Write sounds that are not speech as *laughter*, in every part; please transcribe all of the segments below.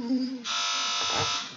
Mm-hmm. *laughs*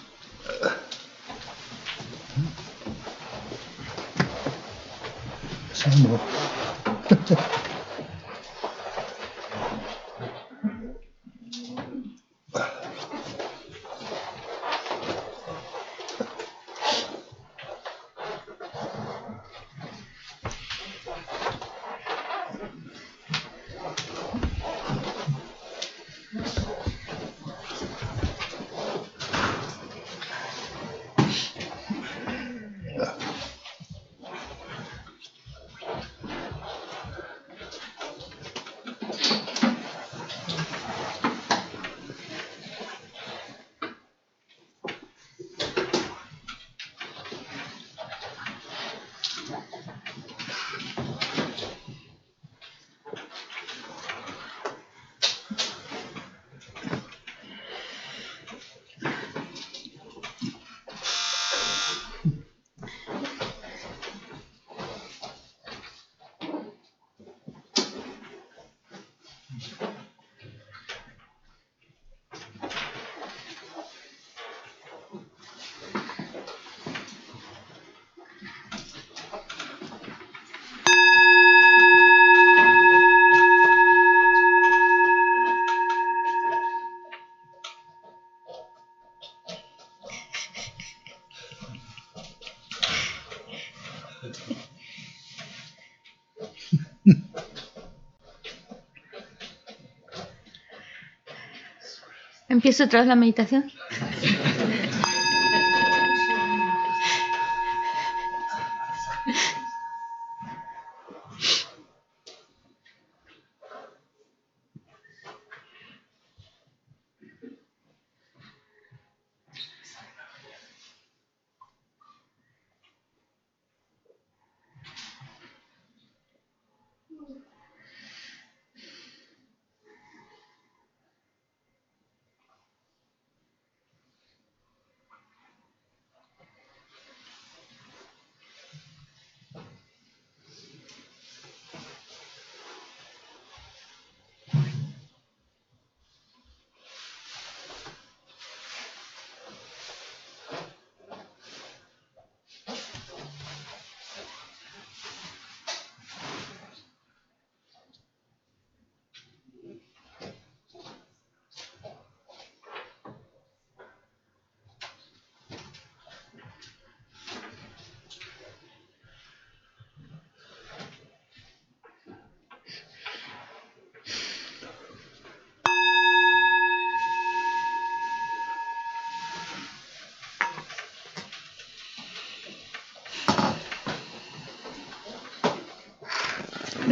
¿Empiezo tras la meditación?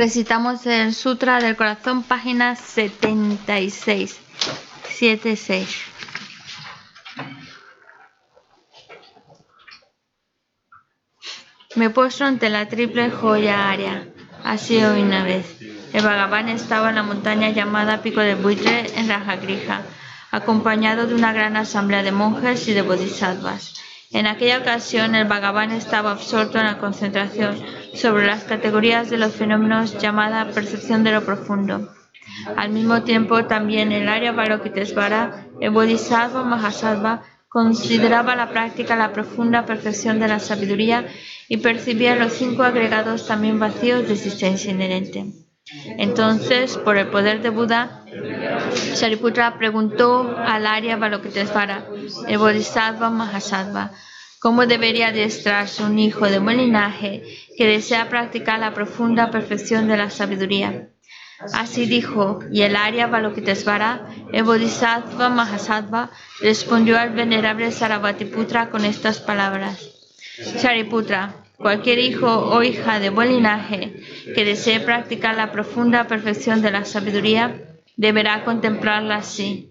Recitamos el Sutra del Corazón, página 76. 76. Me postro ante la triple joya área. Así hoy una vez. El Bhagavan estaba en la montaña llamada Pico de Buitre en Rajagrija, acompañado de una gran asamblea de monjes y de bodhisattvas. En aquella ocasión el Bhagavan estaba absorto en la concentración sobre las categorías de los fenómenos llamada percepción de lo profundo. Al mismo tiempo, también el área Balokitesvara, el Bodhisattva Mahasattva, consideraba la práctica la profunda perfección de la sabiduría y percibía los cinco agregados también vacíos de existencia inherente. Entonces, por el poder de Buda, Shariputra preguntó al Arya Balokitesvara, el Bodhisattva Mahasattva, cómo debería adiestrarse un hijo de buen linaje que desea practicar la profunda perfección de la sabiduría. Así dijo, y el Arya Balokitesvara, el Bodhisattva Mahasattva, respondió al venerable Sarabhatiputra con estas palabras. Shariputra, cualquier hijo o hija de buen linaje que desee practicar la profunda perfección de la sabiduría, deberá contemplarla así,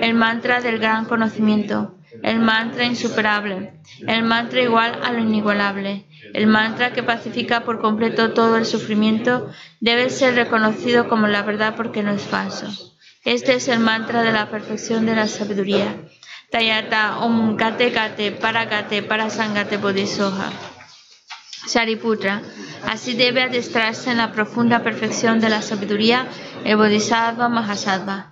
el mantra del gran conocimiento, el mantra insuperable, el mantra igual a lo inigualable, el mantra que pacifica por completo todo el sufrimiento, debe ser reconocido como la verdad porque no es falso. Este es el mantra de la perfección de la sabiduría. Tayata Om Kate Kate Parakate Parasangate Bodhisoha. Shariputra, así debe adestrarse en la profunda perfección de la sabiduría el Bodhisattva Mahasattva.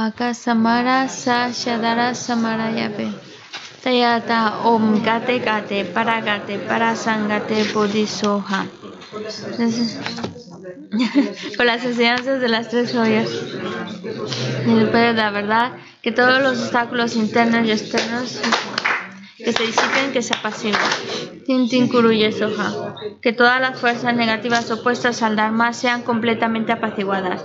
Akasamara Sashadara Samarayape. Tayata Om Gate Gate Paragate Parasangate Bodhisoha. *laughs* Con las enseñanzas de las tres joyas. Después la verdad que todos los obstáculos internos y externos que se disipen, que se apaciguen. Tintin Kuruye Soha. Que todas las fuerzas negativas opuestas al Dharma sean completamente apaciguadas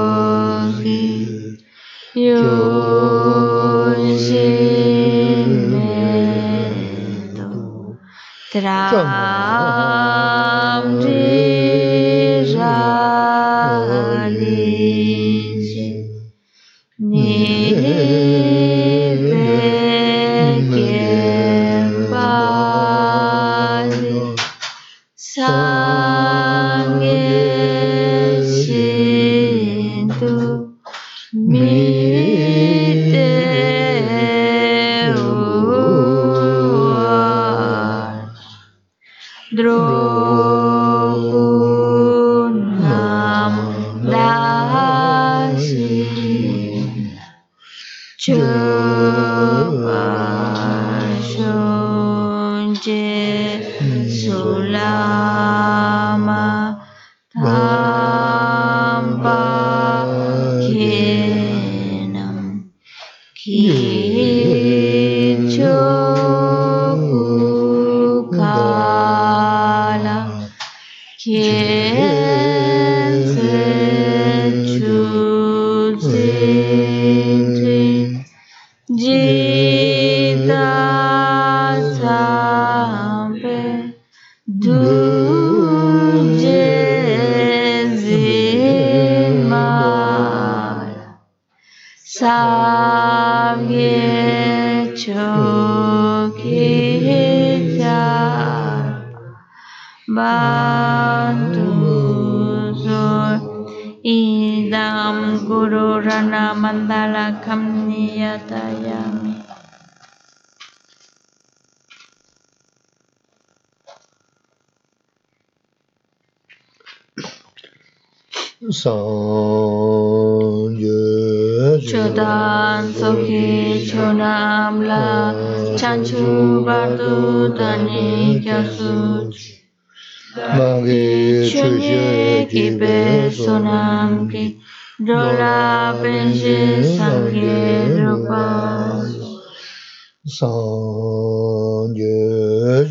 eu gemendo, trago sa ye cho ki cha ban tu "I Dam guru rana mandala Kam kamniyataya sans Dieu. Chodan Soki Chonam La Chanchu Bardu Dani Kyasu mage Chunye Kibe Sonam Ki Dola Benji Sangye Rupa sanje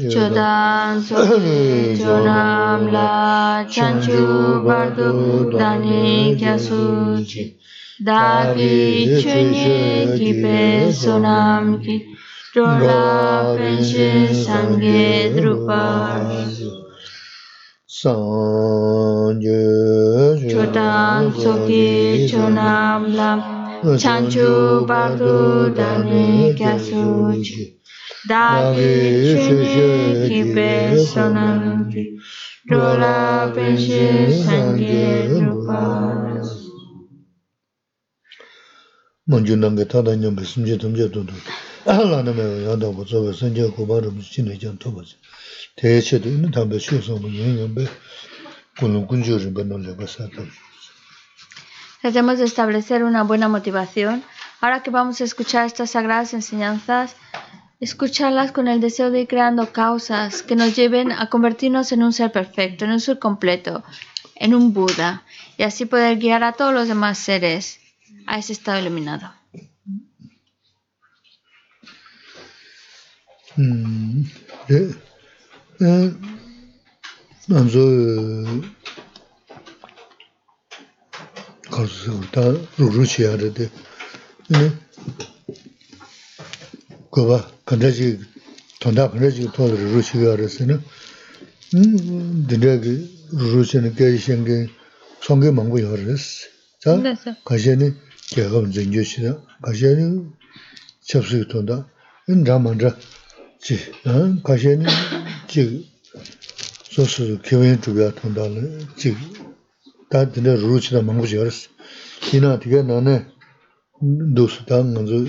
觉当作就让拉찬주바두다니갸수지 다비 춘이 기베 소남기 졸라 벤시 상게 드루파니 상주 조당 속이 조남람 찬주 바두 다니 갸수지 Dola Sangye nyambe lana yanda sanje jan che tambe yambe Tratemos de establecer una buena motivación. Ahora que vamos a escuchar estas sagradas enseñanzas, escucharlas con el deseo de ir creando causas que nos lleven a convertirnos en un ser perfecto, en un ser completo, en un Buda, y así poder guiar a todos los demás seres a ese estado iluminado. Mm. Eh, eh, goba kandaji tonda kandaji tola rushi yarasi na dindagi rushi na gaya shengi songi mangbu yarasi za kashani gyagab zingyo shida kashani chapsigi tonda ra mandra chi kashani chi sosu kiwayin chubya tonda chi ta dinda rushi na mangbu yarasi ina tiga nane dosu ta nganzu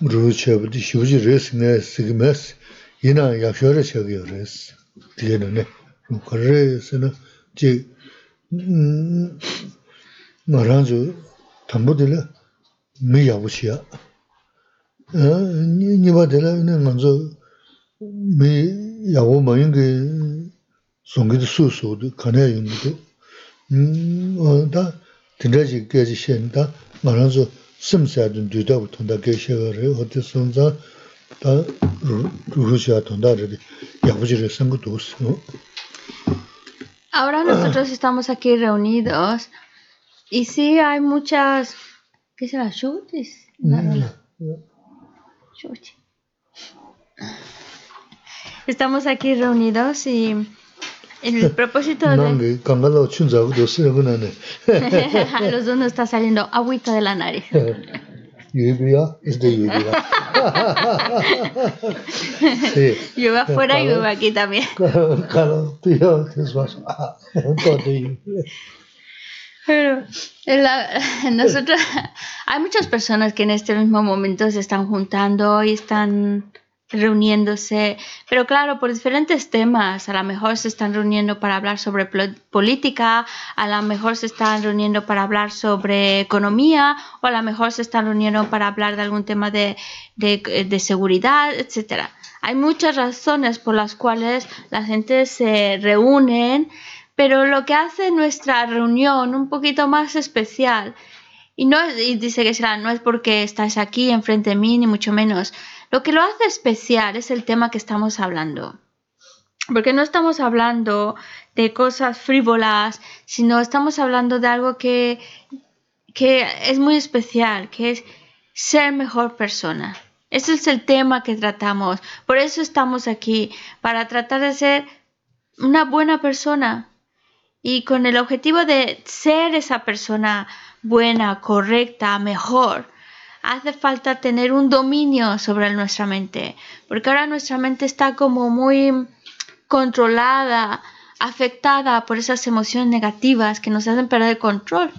rū chabdi shivji rēs ngā sīgī mēs, yīnā yākshōrā chabgi yō rēs. Tīyā nā nē, rū kā rēs nā, jī mm, ngā rāñchū tāmbū tīlā mī yābu chiyā. Nīpa tīlā ngā rāñchū mī yābu mā yīngi sōngi tī sū sū tī, kānyā yīngi tī. Mm, tā tīndā jī gāyā jī shēni, tā ngā rāñchū 이나 되게 나네 도스당 먼저 루루치부터 쉬우지 레스네 시그메스 이나 약셔를 쳐게 열었어. 되게는 그래서는 지 음, 말한주 담보들 미 야부시야. 어, 니 니바들은 먼저 미 야고 뭐인 게 송기도 수수도 가네 있는데. 음, 어, 다 드라지 깨지 신다. 말한주 심사든 뒤다부 통다 계셔를 어디 선자 다 루루시아 통다를 야부지를 생각도 없어. Ahora nosotros estamos aquí reunidos y sí hay muchas, ¿qué será? ¿Chutes? Mm. Estamos aquí reunidos y el propósito de... *laughs* Los dos nos está saliendo agüita de la nariz. *laughs* Lluvia es de lluvia. *laughs* sí. Lluvia afuera y lluvia aquí también. Claro, tú ya Pero en la, nosotros, hay muchas personas que en este mismo momento se están juntando y están reuniéndose, pero claro, por diferentes temas. A lo mejor se están reuniendo para hablar sobre política, a lo mejor se están reuniendo para hablar sobre economía, o a lo mejor se están reuniendo para hablar de algún tema de, de, seguridad, etcétera. Hay muchas razones por las cuales la gente se reúne, pero lo que hace nuestra reunión un poquito más especial, y, no, y dice que será, no es porque estás aquí enfrente de mí, ni mucho menos, lo que lo hace especial es el tema que estamos hablando. Porque no estamos hablando de cosas frívolas, sino estamos hablando de algo que, que es muy especial, que es ser mejor persona. Ese es el tema que tratamos. Por eso estamos aquí, para tratar de ser una buena persona y con el objetivo de ser esa persona buena, correcta, mejor hace falta tener un dominio sobre nuestra mente, porque ahora nuestra mente está como muy controlada, afectada por esas emociones negativas que nos hacen perder control.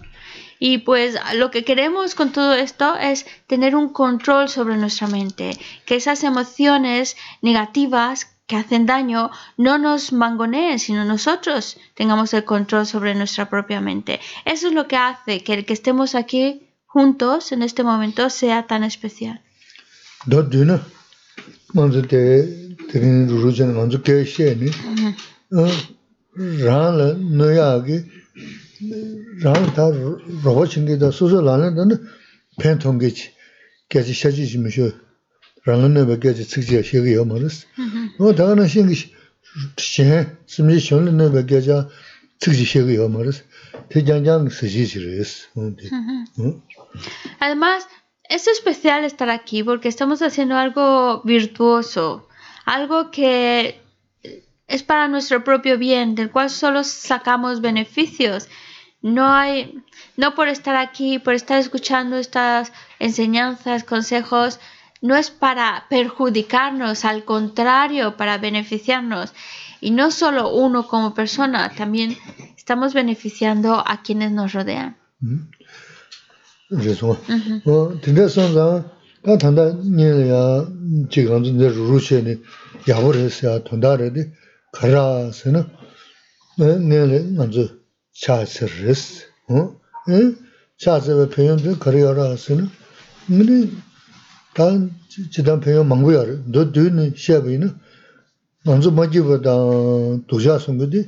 Y pues lo que queremos con todo esto es tener un control sobre nuestra mente, que esas emociones negativas que hacen daño no nos mangoneen, sino nosotros tengamos el control sobre nuestra propia mente. Eso es lo que hace que el que estemos aquí juntos en este momento sea tan especial. Además, es especial estar aquí porque estamos haciendo algo virtuoso, algo que es para nuestro propio bien, del cual solo sacamos beneficios. No hay, no por estar aquí, por estar escuchando estas enseñanzas, consejos, no es para perjudicarnos, al contrario, para beneficiarnos. Y no solo uno como persona, también estamos beneficiando a quienes nos rodean. rīsōng. Tīndē sōng zāng, tā tāndā nīla yā jī gāngzō nē rūrū shē nī yāwū rē sī yā tōndā rē dī kārā sī nā nīla gāngzō chā sī rē sī. Chā sī bē pēyōng dī kārā yā rā sī nā nī tā jitān pēyōng māngbō yā rē, dō dū nī shē bē nā gāngzō mā jī bā tāng dōjā sōng bē dī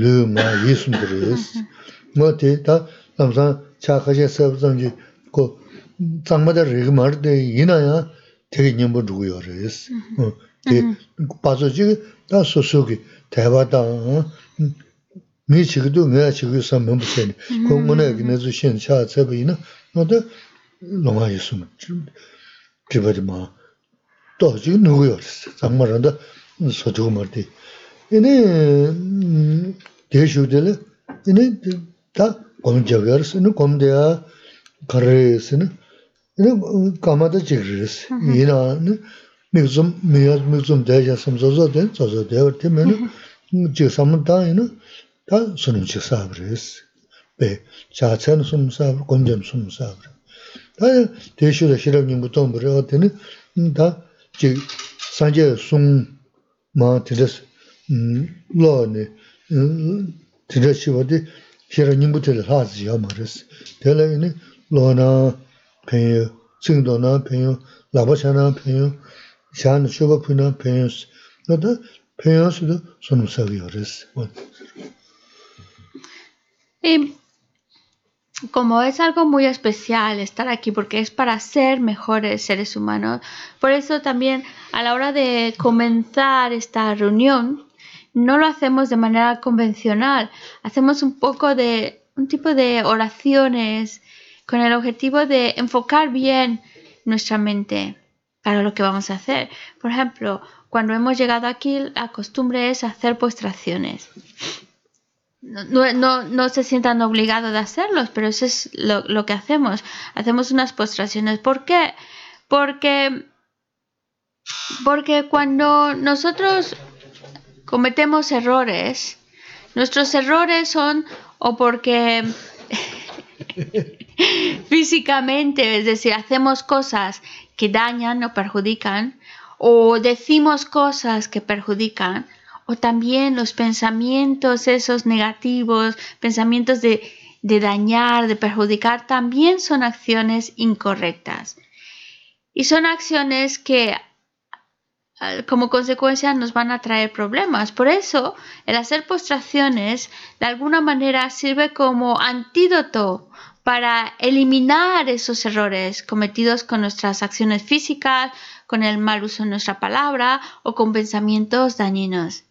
lū mā yī sōng rē sī. Mā tī tā cha kashi sabu zanji ko tsangmada riga marde inaya tegi nyambu dhuguyo res. Paso chiga da susu ki taiba da mi chigido ngaya chigido san mambu sani ko ngana ki nazu shen cha tsabu ina nada longa yisum tribadi maa to chiga nuguyo res. Tsangma randa sotigo marde. Ine deshu dili ine da gom jagyar sini, gom daya karari sini, ini kamada jigirisi. Mm-hmm. Yina, mikzum, miyaz mikzum daya jasam zazo daya, zazo daya var daya meni, mm-hmm. jigsamun daya yina, da sunum jigsabirisi. Be, chachayan sunum sabir, gom jam sunum sabir. Da deyshira shirab nyingu tombiri, o dini, da jig, sanje sung maa tilas, mm, lo ni, mm, tilas shiwa di, Y como es algo muy especial estar aquí porque es para ser mejores seres humanos, por eso también a la hora de comenzar esta reunión, no lo hacemos de manera convencional, hacemos un poco de un tipo de oraciones con el objetivo de enfocar bien nuestra mente para lo que vamos a hacer. Por ejemplo, cuando hemos llegado aquí, la costumbre es hacer postraciones. No, se sientan obligados de hacerlos, pero eso es lo, lo que hacemos. Hacemos unas postraciones. ¿Por qué? Porque, porque cuando nosotros cometemos errores, nuestros errores son o porque *laughs* físicamente, es decir, hacemos cosas que dañan o perjudican, o decimos cosas que perjudican, o también los pensamientos esos negativos, pensamientos de, de dañar, de perjudicar, también son acciones incorrectas. Y son acciones que como consecuencia nos van a traer problemas. Por eso, el hacer postraciones de alguna manera sirve como antídoto para eliminar esos errores cometidos con nuestras acciones físicas, con el mal uso de nuestra palabra o con pensamientos dañinos.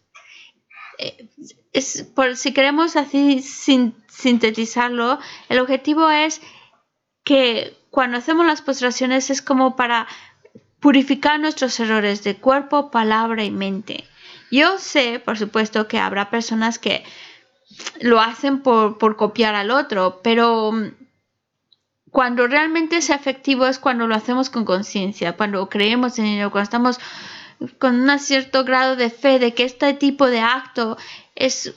Eh, por, si queremos así sintetizarlo, el objetivo es que cuando hacemos las postraciones es como para purificar nuestros errores de cuerpo, palabra y mente. Yo sé, por supuesto, que habrá personas que lo hacen por, copiar al otro, pero mm, cuando realmente es efectivo es cuando lo hacemos con conciencia, cuando creemos en ello, cuando estamos con un cierto grado de fe de que este tipo de acto es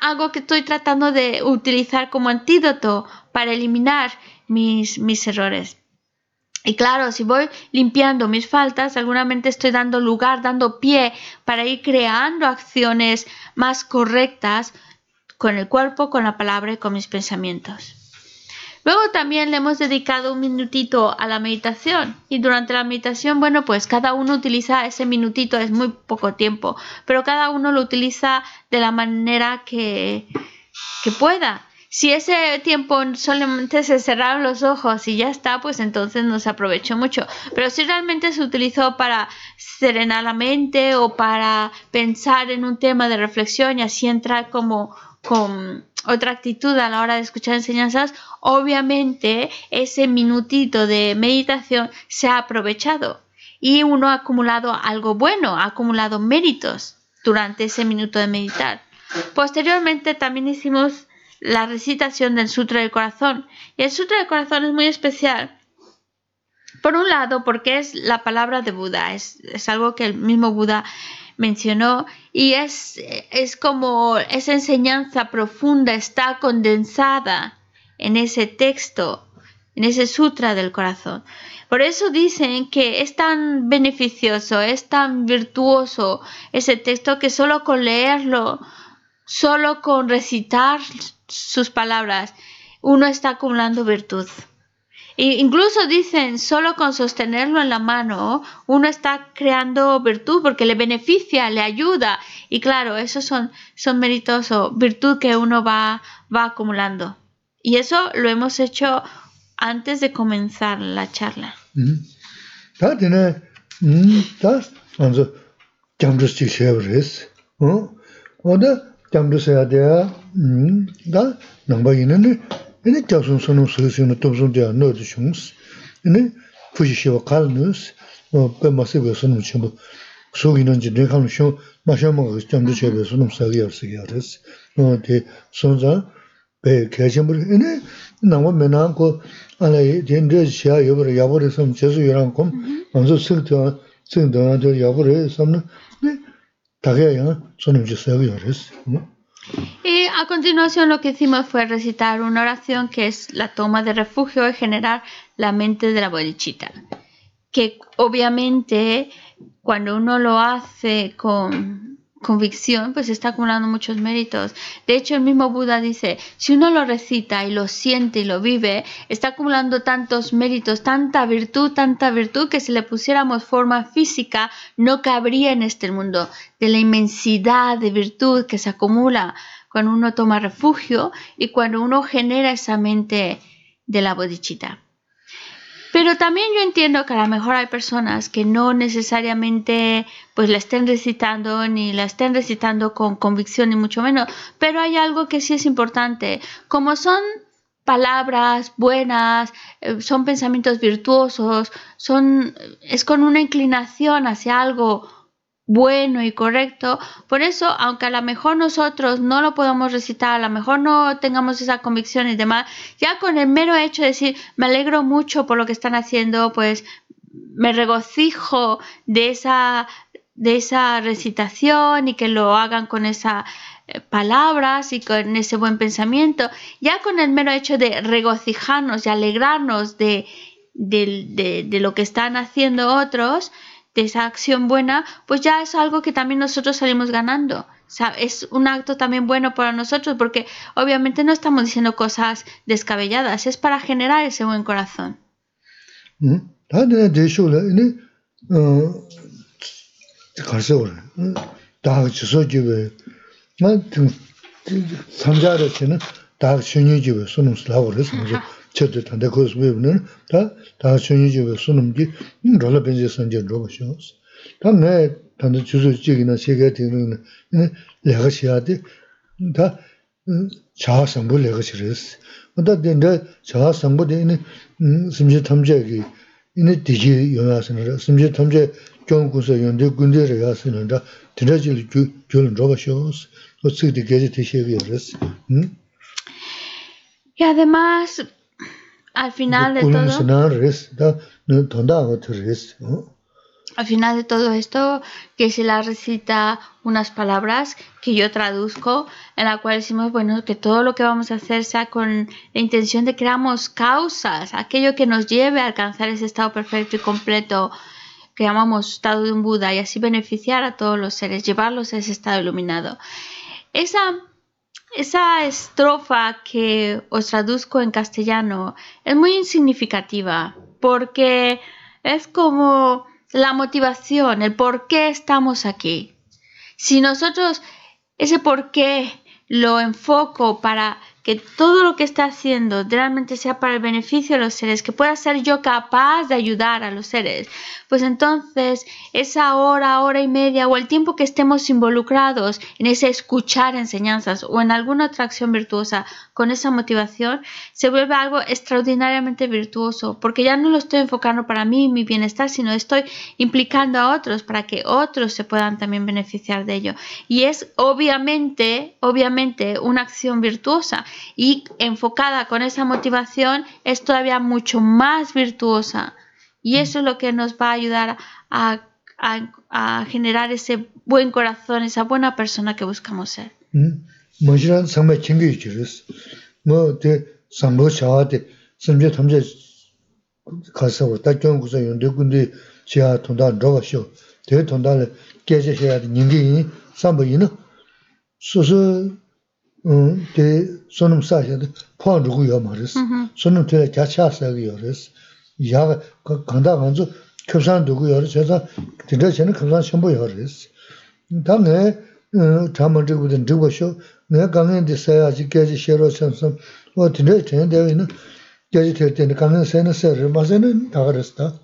algo que estoy tratando de utilizar como antídoto para eliminar mis, mis errores. Y claro, si voy limpiando mis faltas, seguramente estoy dando lugar, dando pie para ir creando acciones más correctas con el cuerpo, con la palabra y con mis pensamientos. Luego también le hemos dedicado un minutito a la meditación y durante la meditación, bueno, pues cada uno utiliza ese minutito, es muy poco tiempo, pero cada uno lo utiliza de la manera que, que pueda. Si ese tiempo solamente se cerraron los ojos y ya está, pues entonces no se aprovechó mucho. Pero si realmente se utilizó para serenar la mente o para pensar en un tema de reflexión y así entrar como con otra actitud a la hora de escuchar enseñanzas, obviamente ese minutito de meditación se ha aprovechado y uno ha acumulado algo bueno, ha acumulado méritos durante ese minuto de meditar. Posteriormente también hicimos la recitación del Sutra del Corazón. Y el Sutra del Corazón es muy especial. Por un lado, porque es la palabra de Buda, es, algo que el mismo Buda mencionó y es, es como esa enseñanza profunda está condensada en ese texto, en ese sutra del corazón. Por eso dicen que es tan beneficioso, es tan virtuoso ese texto que solo con leerlo, solo con recitar sus palabras, uno está acumulando virtud. Incluso dicen, solo con sostenerlo en la mano, uno está creando virtud porque le beneficia, le ayuda. Y claro, esos son, son méritos o virtud que uno va, va acumulando. Y eso lo hemos hecho antes de comenzar la charla. jamru saya dea, hm, da nangba ina ni, ini jasun sunum suisi ina tubsum dea nordi shungus, ini fuji shiwa kal nus, pe masi be sunum chimbo, sugi nanji nekam shung, masha maga jamru saya be sunum sagi yar sagi yaris, di sunza pe kachimbo, ini nangba menaan ko, ala dien dea shiya yabara yabari sam jesu yorang kom, mm-hmm. anzo sik dea, sik dea yabari samna, ini Y a continuación lo que hicimos fue recitar una oración que es la toma de refugio y generar la mente de la bodichita. Que obviamente cuando uno lo hace con convicción, pues está acumulando muchos méritos. De hecho, el mismo Buda dice, si uno lo recita y lo siente y lo vive, está acumulando tantos méritos, tanta virtud, tanta virtud, que si le pusiéramos forma física, no cabría en este mundo. De la inmensidad de virtud que se acumula cuando uno toma refugio y cuando uno genera esa mente de la bodichita. Pero también yo entiendo que a lo mejor hay personas que no necesariamente pues la estén recitando ni la estén recitando con convicción ni mucho menos, pero hay algo que sí es importante, como son palabras buenas, eh, son pensamientos virtuosos, son es con una inclinación hacia algo bueno y correcto. Por eso, aunque a lo mejor nosotros no lo podamos recitar, a lo mejor no tengamos esa convicción y demás, ya con el mero hecho de decir, me alegro mucho por lo que están haciendo, pues me regocijo de esa, de esa recitación y que lo hagan con esas eh, palabras y con ese buen pensamiento, ya con el mero hecho de regocijarnos y alegrarnos de, de, de lo que están haciendo otros, de esa acción buena, pues ya es algo que también nosotros salimos ganando. Es un acto también bueno para nosotros porque obviamente no estamos diciendo cosas descabelladas, es para generar ese buen corazón. 체드 탄데 거스 외브는 다 다순이 집에 수는 게 롤러 벤지 선제 로고쇼스 다네 단도 주소 지기나 세계 되는 내가 시야데 다 자아성부 내가 싫으스 근데 근데 자아성부 되는 심지 탐제기 이네 디지 요나스는 심지 탐제 경구서 연대 군대를 가스는다 드라질 주 줄은 로고쇼스. 어떻게 되게 되시게 그랬어. 음? Y además, al final de todo... Al final de todo esto, que se la recita unas palabras que yo traduzco, en la cual decimos, bueno, que todo lo que vamos a hacer sea con la intención de creamos causas, aquello que nos lleve a alcanzar ese estado perfecto y completo que llamamos estado de un Buda y así beneficiar a todos los seres, llevarlos a ese estado iluminado. Esa esa estrofa que os traduzco en castellano es muy insignificativa porque es como la motivación, el por qué estamos aquí. Si nosotros ese por qué lo enfoco para que todo lo que está haciendo realmente sea para el beneficio de los seres, que pueda ser yo capaz de ayudar a los seres, pues entonces esa hora, hora y media o el tiempo que estemos involucrados en ese escuchar enseñanzas o en alguna otra acción virtuosa con esa motivación, se vuelve algo extraordinariamente virtuoso, porque ya no lo estoy enfocando para mí, mi bienestar, sino estoy implicando a otros para que otros se puedan también beneficiar de ello. Y es obviamente, obviamente una acción virtuosa y enfocada con esa motivación es todavía mucho más virtuosa. Y mm. eso es lo que nos va a ayudar a, generar ese buen corazón, esa buena persona que buscamos ser. Mm. 데 손음 사셔도 포함 주고 요 말이스 손음 되 자차 사기 요레스 야 간다 간주 급산 두고 요레 제가 진짜 저는 급산 전부 요레스 다음에 잠을 주고 된 주고 쇼 내가 강연데 써야지 깨지 싫어 선선 뭐 진짜 전에 되는 깨지 될 때는 강연 세는 세를 맞으는 다 그랬다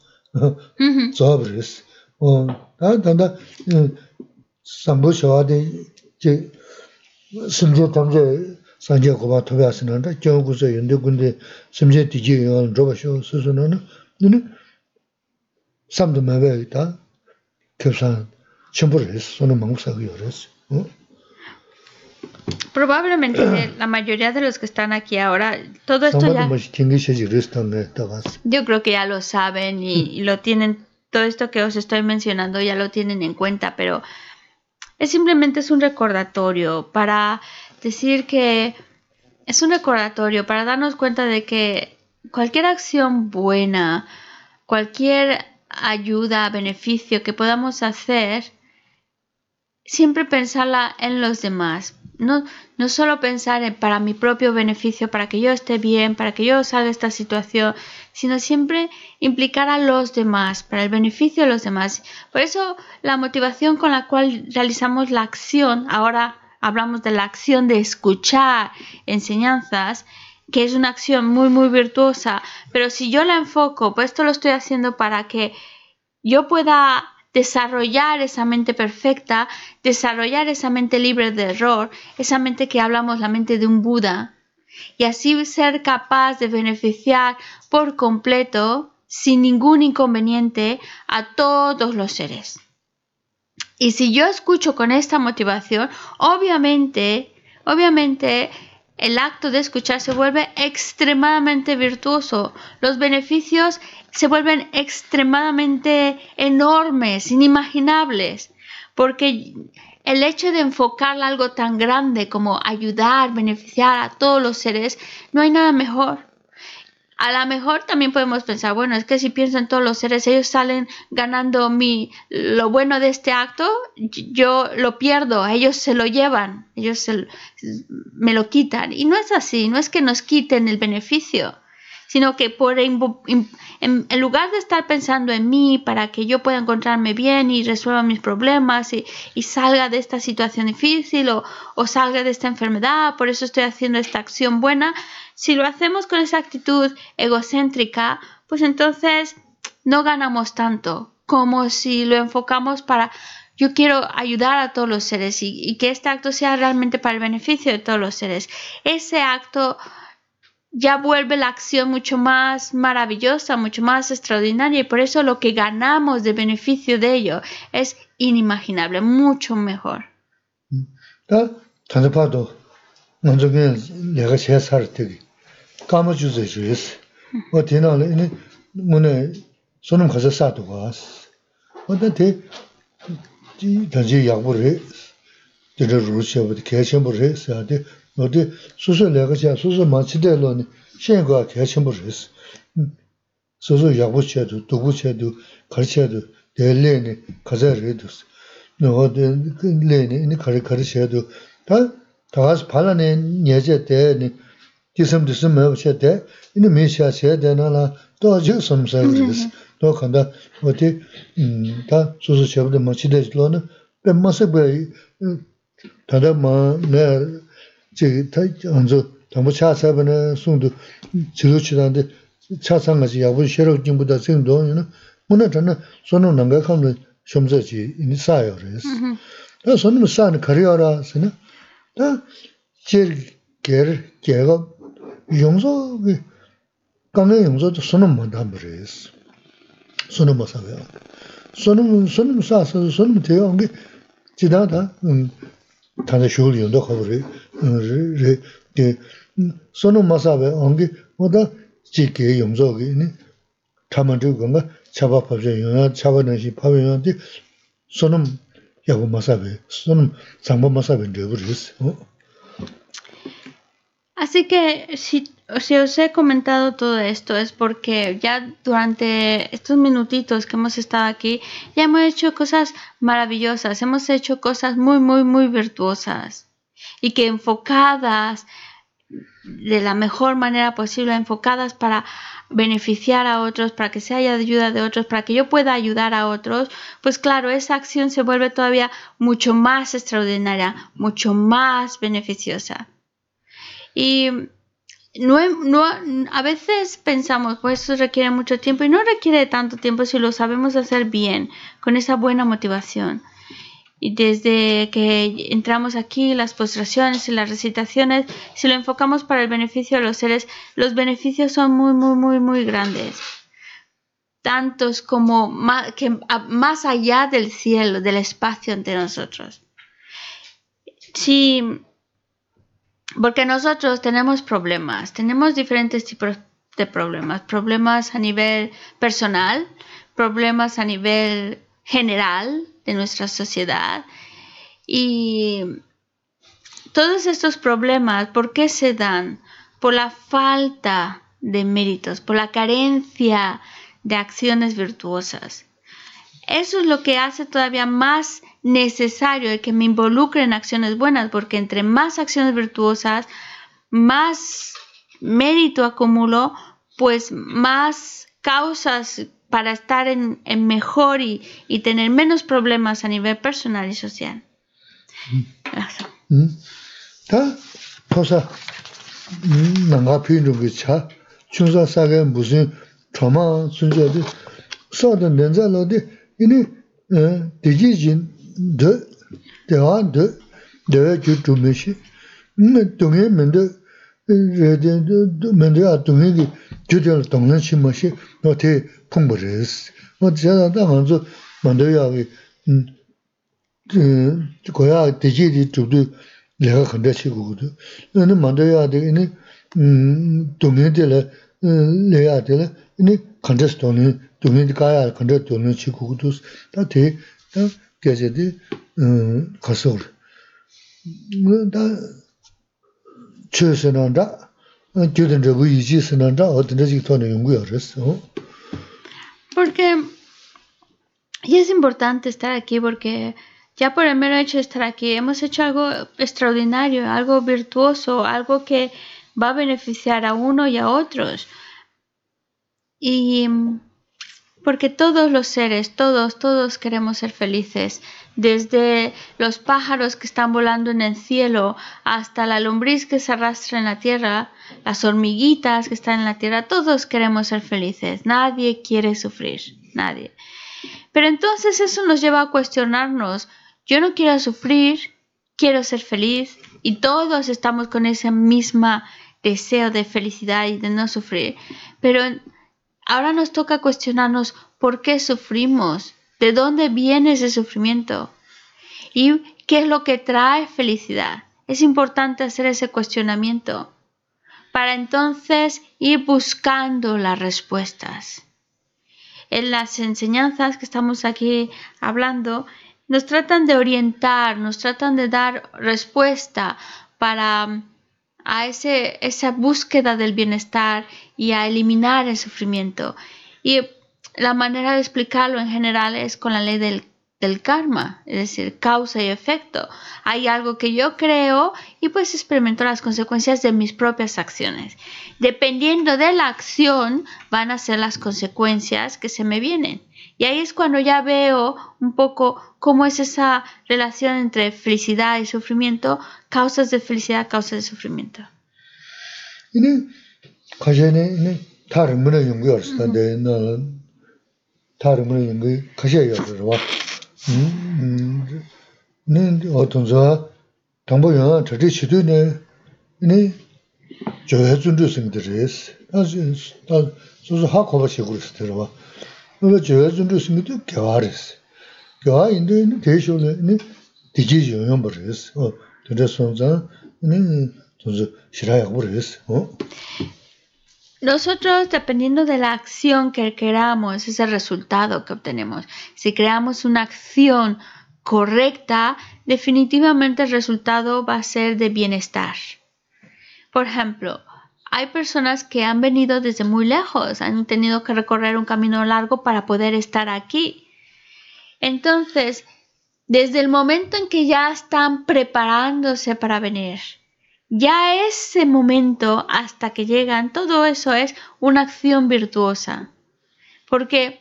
저 그랬어 *laughs* 어 다다 삼부 쇼아데 제 심제 담제 산제 고바 토비아스는데 경구서 연대 군대 심제 디지 요 로바쇼 스스로는 너는 삼도 매베다 교산 전부를 손은 망사고 요랬어 Probablemente *clears throat* la mayoría de los que están aquí ahora, todo esto ya... Yo creo que ya lo saben y, y *clears throat* lo tienen, todo esto que os estoy mencionando ya lo tienen en cuenta, pero es simplemente es un recordatorio para decir que es un recordatorio para darnos cuenta de que cualquier acción buena, cualquier ayuda, beneficio que podamos hacer, siempre pensarla en los demás. No, no solo pensar en para mi propio beneficio, para que yo esté bien, para que yo salga de esta situación, sino siempre implicar a los demás, para el beneficio de los demás. Por eso la motivación con la cual realizamos la acción, ahora hablamos de la acción de escuchar enseñanzas, que es una acción muy, muy virtuosa, pero si yo la enfoco, pues esto lo estoy haciendo para que yo pueda desarrollar esa mente perfecta, desarrollar esa mente libre de error, esa mente que hablamos, la mente de un Buda, y así ser capaz de beneficiar por completo, sin ningún inconveniente, a todos los seres. Y si yo escucho con esta motivación, obviamente, obviamente el acto de escuchar se vuelve extremadamente virtuoso. Los beneficios se vuelven extremadamente enormes, inimaginables, porque el hecho de enfocar algo tan grande como ayudar, beneficiar a todos los seres, no hay nada mejor. A lo mejor también podemos pensar, bueno, es que si pienso en todos los seres, ellos salen ganando mi, lo bueno de este acto, yo lo pierdo, ellos se lo llevan, ellos me lo quitan. Y no es así, no es que nos quiten el beneficio, sino que por en, lugar de estar pensando en mí para que yo pueda encontrarme bien y resuelva mis problemas y, salga de esta situación difícil o, salga de esta enfermedad, por eso estoy haciendo esta acción buena, si lo hacemos con esa actitud egocéntrica, pues entonces no ganamos tanto como si lo enfocamos para yo quiero ayudar a todos los seres y, que este acto sea realmente para el beneficio de todos los seres. Ese acto ya vuelve la acción mucho más maravillosa, mucho más extraordinaria y por eso lo que ganamos de beneficio de ello es inimaginable, mucho mejor. 어디 수수 내가 자 수수 마치대로니 신과 개침부르스 수수 약부체도 두부체도 가르쳐도 될래니 가자르도스 너어데 레니 니 가르 가르쳐도 다 다스 발라네 녀제 때니 기섬도 스메오체데 이니 메시아체 되나라 또 지금 섬사르스 또 간다 어디 음다 수수 제부도 마치대로는 뱀마세 배 다다 마 네 제 먼저 너무 차사번에 송도 지루치다는데 차상가지 야부 셔럭 진보다 생도는 뭐는 저는 손은 남가 가면 점저지 인사요 그래서 나 손은 싸는 거리어라서는 다 제게 개가 용서 그 강의 용서도 손은 못 담으래스 손은 못 사요 손은 손은 싸서 손은 돼요 게 지다다 음 다들 쇼를 연도 커버리 리 소노 마사베 엉기 뭐다? 지게 용서기니? 타만주 건가? 잡아 법제 영화 잡아내시 파면한테 소노 야고 마사베 소노 장범 마사베 되버리스 어? 아세케 시 si os he comentado todo esto es porque ya durante estos minutitos que hemos estado aquí ya hemos hecho cosas maravillosas, hemos hecho cosas muy, muy, muy virtuosas y que enfocadas de la mejor manera posible, enfocadas para beneficiar a otros, para que se haya ayuda de otros, para que yo pueda ayudar a otros, pues claro, esa acción se vuelve todavía mucho más extraordinaria, mucho más beneficiosa. Y a veces pensamos, pues eso requiere mucho tiempo y no requiere tanto tiempo si lo sabemos hacer bien, con esa buena motivación. Y desde que entramos aquí, las postraciones y las recitaciones, si lo enfocamos para el beneficio de los seres, los beneficios son muy, muy, muy, muy grandes. Tantos como más, que, más allá del cielo, del espacio entre nosotros. Si porque nosotros tenemos problemas, tenemos diferentes tipos de problemas, problemas a nivel personal, problemas a nivel general de nuestra sociedad y todos estos problemas, ¿por qué se dan? Por la falta de méritos, por la carencia de acciones virtuosas. Eso es lo que hace todavía más necesario que me involucre en acciones buenas, porque entre más acciones virtuosas, más mérito acumulo, pues más causas para estar en, mejor y, tener menos problemas a nivel personal y social. Mm. dhö, dewa dhö, dewa ju dhumi shi. Dungi mendo, mendo ya dungi di ju dhela dunglan shi ma shi, no te pungpa resi. No dhela da nganzo mendo ya ki, goya deji di dhubdu lega khanda shi gugudu. Ini mendo ya di, ini dungi dhela, lega dhela, ini khanda shi dungi, dungi di kaya khanda dungi shi gugudu. Da te, da 데 돈을 치고도 다돼 다 계제디 음 가서 뭐다 최선한다 교든 저 위지 선한다 어떤 데지 돈을 연구야 그랬어 porque y es importante estar aquí porque Ya por el mero hecho de estar aquí, hemos hecho algo extraordinario, algo virtuoso, algo que va a beneficiar a uno y a otros. Y porque todos los seres, todos, todos queremos ser felices, desde los pájaros que están volando en el cielo hasta la lombriz que se arrastra en la tierra, las hormiguitas que están en la tierra, todos queremos ser felices, nadie quiere sufrir, nadie. Pero entonces eso nos lleva a cuestionarnos, yo no quiero sufrir, quiero ser feliz y todos estamos con ese mismo deseo de felicidad y de no sufrir. Pero ahora nos toca cuestionarnos por qué sufrimos, de dónde viene ese sufrimiento y qué es lo que trae felicidad. Es importante hacer ese cuestionamiento para entonces ir buscando las respuestas. En las enseñanzas que estamos aquí hablando, nos tratan de orientar, nos tratan de dar respuesta para a ese, esa búsqueda del bienestar y a eliminar el sufrimiento. Y la manera de explicarlo en general es con la ley del del karma, es decir, causa y efecto. Hay algo que yo creo y pues experimento las consecuencias de mis propias acciones. Dependiendo de la acción van a ser las consecuencias que se me vienen. Y ahí es cuando ya veo un poco cómo es esa relación entre felicidad y sufrimiento, causas de felicidad, causas de sufrimiento. nē 어떤 저 tāngbō yāngā chachī chidū nē nē jōyā zhūndū sīngdī rēs tā sūsū hā kōpa chīgū rēs tērā wā nō jōyā zhūndū sīngdī gyāwā rēs gyāwā yīndō yīndō tēshō nē nē dījī yōyōng bā rēs tērā sōngzā nē tōnsu shirā yāgbō rēs Nosotros, dependiendo de la acción que queramos, es el resultado que obtenemos. Si creamos una acción correcta, definitivamente el resultado va a ser de bienestar. Por ejemplo, hay personas que han venido desde muy lejos, han tenido que recorrer un camino largo para poder estar aquí. Entonces, desde el momento en que ya están preparándose para venir, ya ese momento hasta que llegan, todo eso es una acción virtuosa. Porque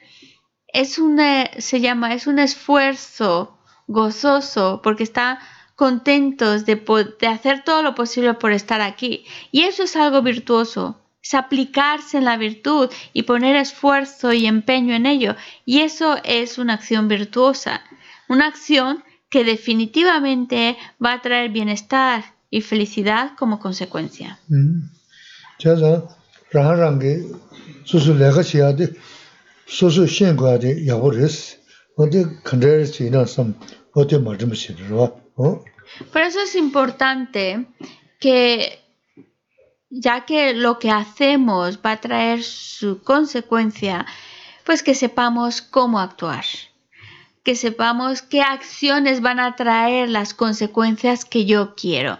es una, se llama, es un esfuerzo gozoso, porque están contentos de, de hacer todo lo posible por estar aquí. Y eso es algo virtuoso, es aplicarse en la virtud y poner esfuerzo y empeño en ello. Y eso es una acción virtuosa, una acción que definitivamente va a traer bienestar y felicidad como consecuencia. Por eso es importante que, ya que lo que hacemos va a traer su consecuencia, pues que sepamos cómo actuar. Que sepamos qué acciones van a traer las consecuencias que yo quiero.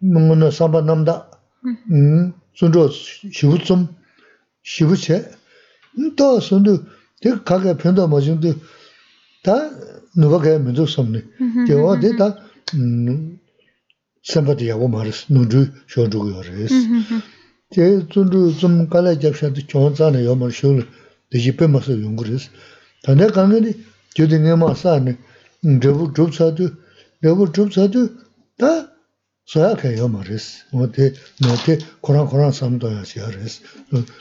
res ka je ji ya wo shi ji chi ni chi su du ta ga ran mun na samba nam da. 음 순조 시부 좀 시부체 또 순도 그 가게 편도 뭐좀도 다 누가 그 민족 섬네 제가 대다 음 샘바디야 뭐 말스 누주 쇼주고 요레스 제 순도 좀 갈아 잡셔도 좋은잖아 요 말쇼 대지 빼면서 연구를 다내 강에 저도 내가 사네 저부 접사도 저부 접사도 다 소야 개요 말레스. 뭐데 뭐데 코랑 코랑 삼도야 시아레스.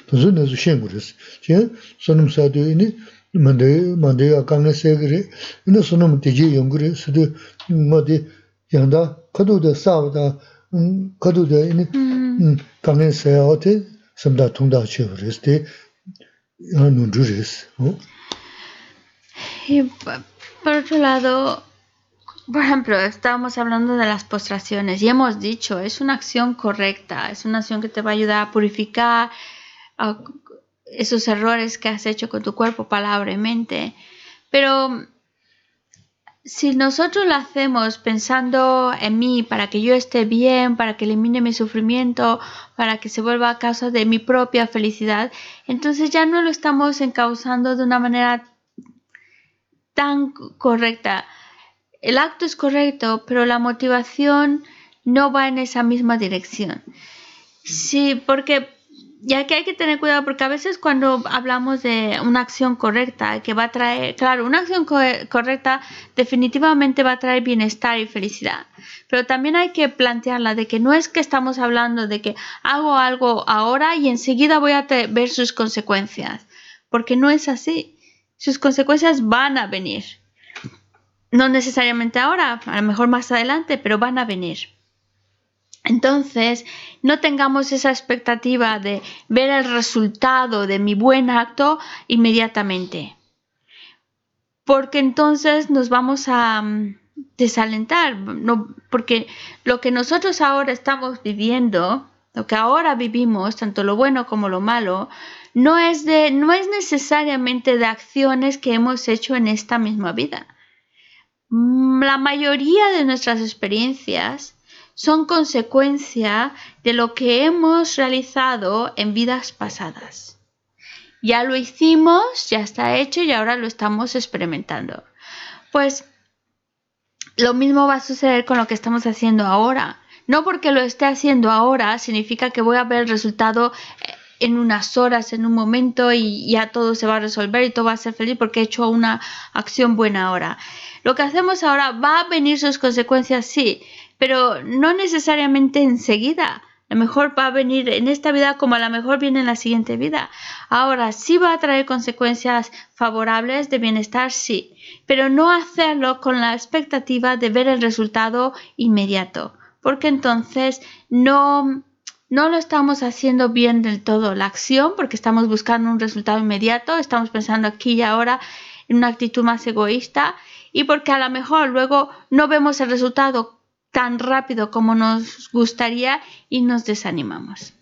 도즈 너즈 셴고레스. 제 소놈 사도이니 만데 만데 아까네 세그리. 이노 소놈 되지 용그리. 수도 뭐데 양다 카도데 사우다. 음 카도데 이니 음. 강에 세어테 섬다 통다 쳬브레스데 야눈 주레스. 어? ཁས ཁས ཁས Por ejemplo, estábamos hablando de las postraciones y hemos dicho, es una acción correcta, es una acción que te va a ayudar a purificar esos errores que has hecho con tu cuerpo, palabra y mente. Pero si nosotros lo hacemos pensando en mí, para que yo esté bien, para que elimine mi sufrimiento, para que se vuelva a causa de mi propia felicidad, entonces ya no lo estamos encauzando de una manera tan correcta el acto es correcto, pero la motivación no va en esa misma dirección. Sí, porque ya que hay que tener cuidado, porque a veces cuando hablamos de una acción correcta, que va a traer, claro, una acción correcta definitivamente va a traer bienestar y felicidad, pero también hay que plantearla de que no es que estamos hablando de que hago algo ahora y enseguida voy a ver sus consecuencias, porque no es así. Sus consecuencias van a venir no necesariamente ahora, a lo mejor más adelante, pero van a venir. Entonces, no tengamos esa expectativa de ver el resultado de mi buen acto inmediatamente, porque entonces nos vamos a mm, desalentar, no, porque lo que nosotros ahora estamos viviendo, lo que ahora vivimos, tanto lo bueno como lo malo, no es, de, no es necesariamente de acciones que hemos hecho en esta misma vida la mayoría de nuestras experiencias son consecuencia de lo que hemos realizado en vidas pasadas. Ya lo hicimos, ya está hecho y ahora lo estamos experimentando. Pues lo mismo va a suceder con lo que estamos haciendo ahora. No porque lo esté haciendo ahora significa que voy a ver el resultado eh, en unas horas, en un momento y ya todo se va a resolver y todo va a ser feliz porque he hecho una acción buena ahora. Lo que hacemos ahora va a venir sus consecuencias, sí, pero no necesariamente enseguida. A lo mejor va a venir en esta vida como a lo mejor viene en la siguiente vida. Ahora sí va a traer consecuencias favorables de bienestar, sí, pero no hacerlo con la expectativa de ver el resultado inmediato, porque entonces no no lo estamos haciendo bien del todo la acción porque estamos buscando un resultado inmediato, estamos pensando aquí y ahora en una actitud más egoísta y porque a lo mejor luego no vemos el resultado tan rápido como nos gustaría y nos desanimamos.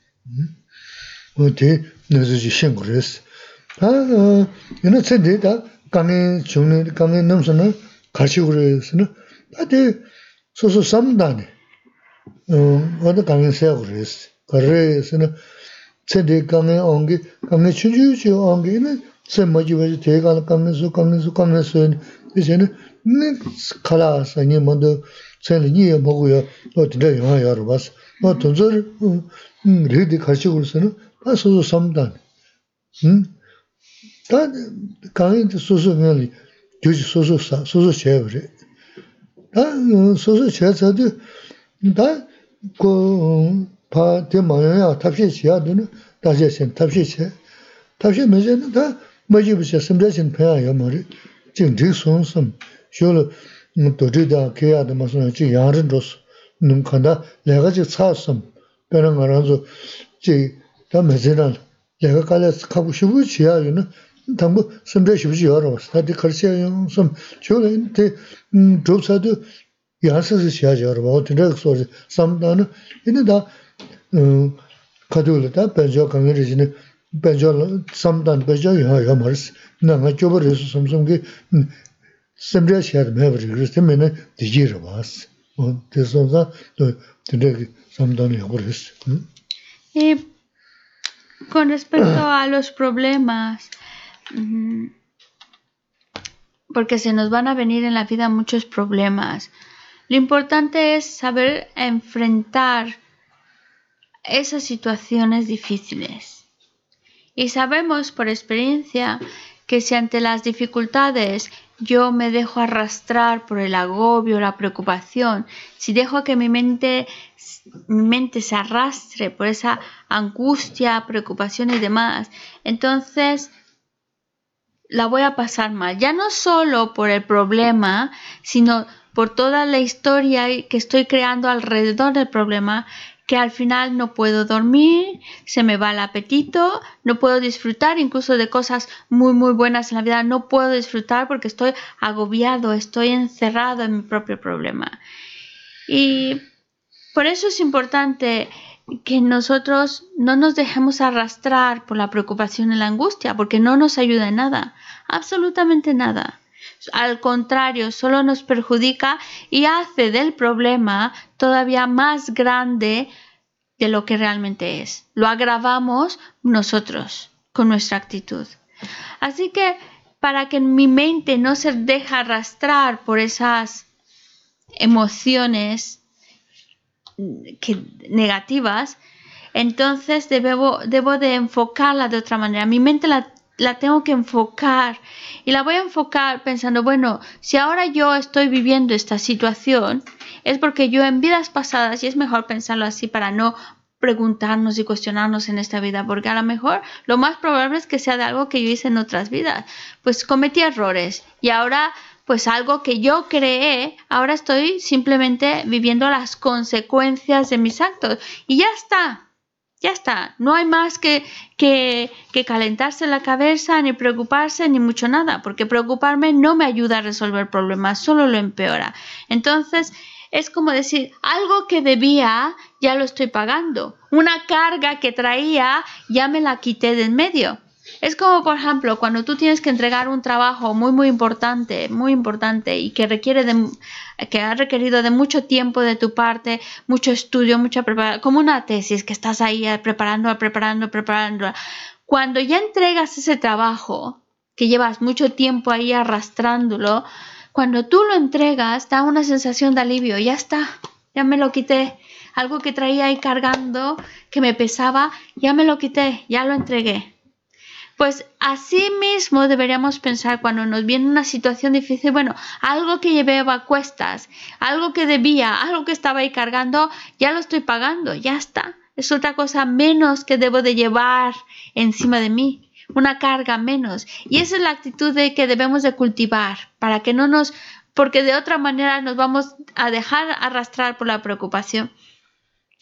kare sena tsende kange onge, kange chunju chu onge ina sen maji waji te kala kange su, kange su, kange su isi ina ni kala asa nye mando tsende nye mogu ya no tinda yuwa yaro basa no tunzo ridi kashi kuru sena pa susu samdani ta kange susu ngali gyuji susu sa, susu chebri ta susu che tsadi ta ko 파데 마야 탑시 지야 되는 다시 신 탑시 제 탑시 매제는 다 뭐지 무슨 심대신 배야 말이 jing jing song sum, xio lo do zhi da kia da ma sung jing yang rin zhos, nung kanda lega chik tsa sam, pera nga ranzo chik ta meziran lega kala kabu shibu chiya yu con respecto a los problemas, porque se nos van a venir en la vida muchos problemas, lo importante es saber enfrentar esas situaciones difíciles. Y sabemos por experiencia que si ante las dificultades yo me dejo arrastrar por el agobio, la preocupación, si dejo que mi mente, mi mente se arrastre por esa angustia, preocupación y demás, entonces la voy a pasar mal. Ya no solo por el problema, sino por toda la historia que estoy creando alrededor del problema que al final no puedo dormir, se me va el apetito, no puedo disfrutar incluso de cosas muy muy buenas en la vida, no puedo disfrutar porque estoy agobiado, estoy encerrado en mi propio problema. Y por eso es importante que nosotros no nos dejemos arrastrar por la preocupación y la angustia, porque no nos ayuda en nada, absolutamente nada. Al contrario, solo nos perjudica y hace del problema todavía más grande de lo que realmente es. Lo agravamos nosotros con nuestra actitud. Así que para que mi mente no se deje arrastrar por esas emociones negativas, entonces debo, de enfocarla de otra manera. Mi mente la la tengo que enfocar. Y la voy a enfocar pensando, bueno, si ahora yo estoy viviendo esta situación, es porque yo en vidas pasadas, y es mejor pensarlo así para no preguntarnos y cuestionarnos en esta vida, porque a lo mejor lo más probable es que sea de algo que yo hice en otras vidas, pues cometí errores y ahora pues algo que yo creé, ahora estoy simplemente viviendo las consecuencias de mis actos. Y ya está, ya está, no hay más que, que, que, calentarse la cabeza, ni preocuparse, ni mucho nada, porque preocuparme no me ayuda a resolver problemas, solo lo empeora. Entonces, es como decir, algo que debía, ya lo estoy pagando. Una carga que traía, ya me la quité de en medio. Es como, por ejemplo, cuando tú tienes que entregar un trabajo muy, muy importante, muy importante y que requiere de, que ha requerido de mucho tiempo de tu parte, mucho estudio, mucha preparación, como una tesis que estás ahí preparando, preparando, preparando. Cuando ya entregas ese trabajo, que llevas mucho tiempo ahí arrastrándolo, cuando tú lo entregas, da una sensación de alivio, ya está, ya me lo quité. Algo que traía ahí cargando, que me pesaba, ya me lo quité, ya lo entregué pues así mismo deberíamos pensar cuando nos viene una situación difícil, bueno, algo que llevé a cuestas, algo que debía, algo que estaba ahí cargando, ya lo estoy pagando, ya está. Es otra cosa menos que debo de llevar encima de mí, una carga menos. Y esa es la actitud que debemos de cultivar para que no nos, porque de otra manera nos vamos a dejar arrastrar por la preocupación.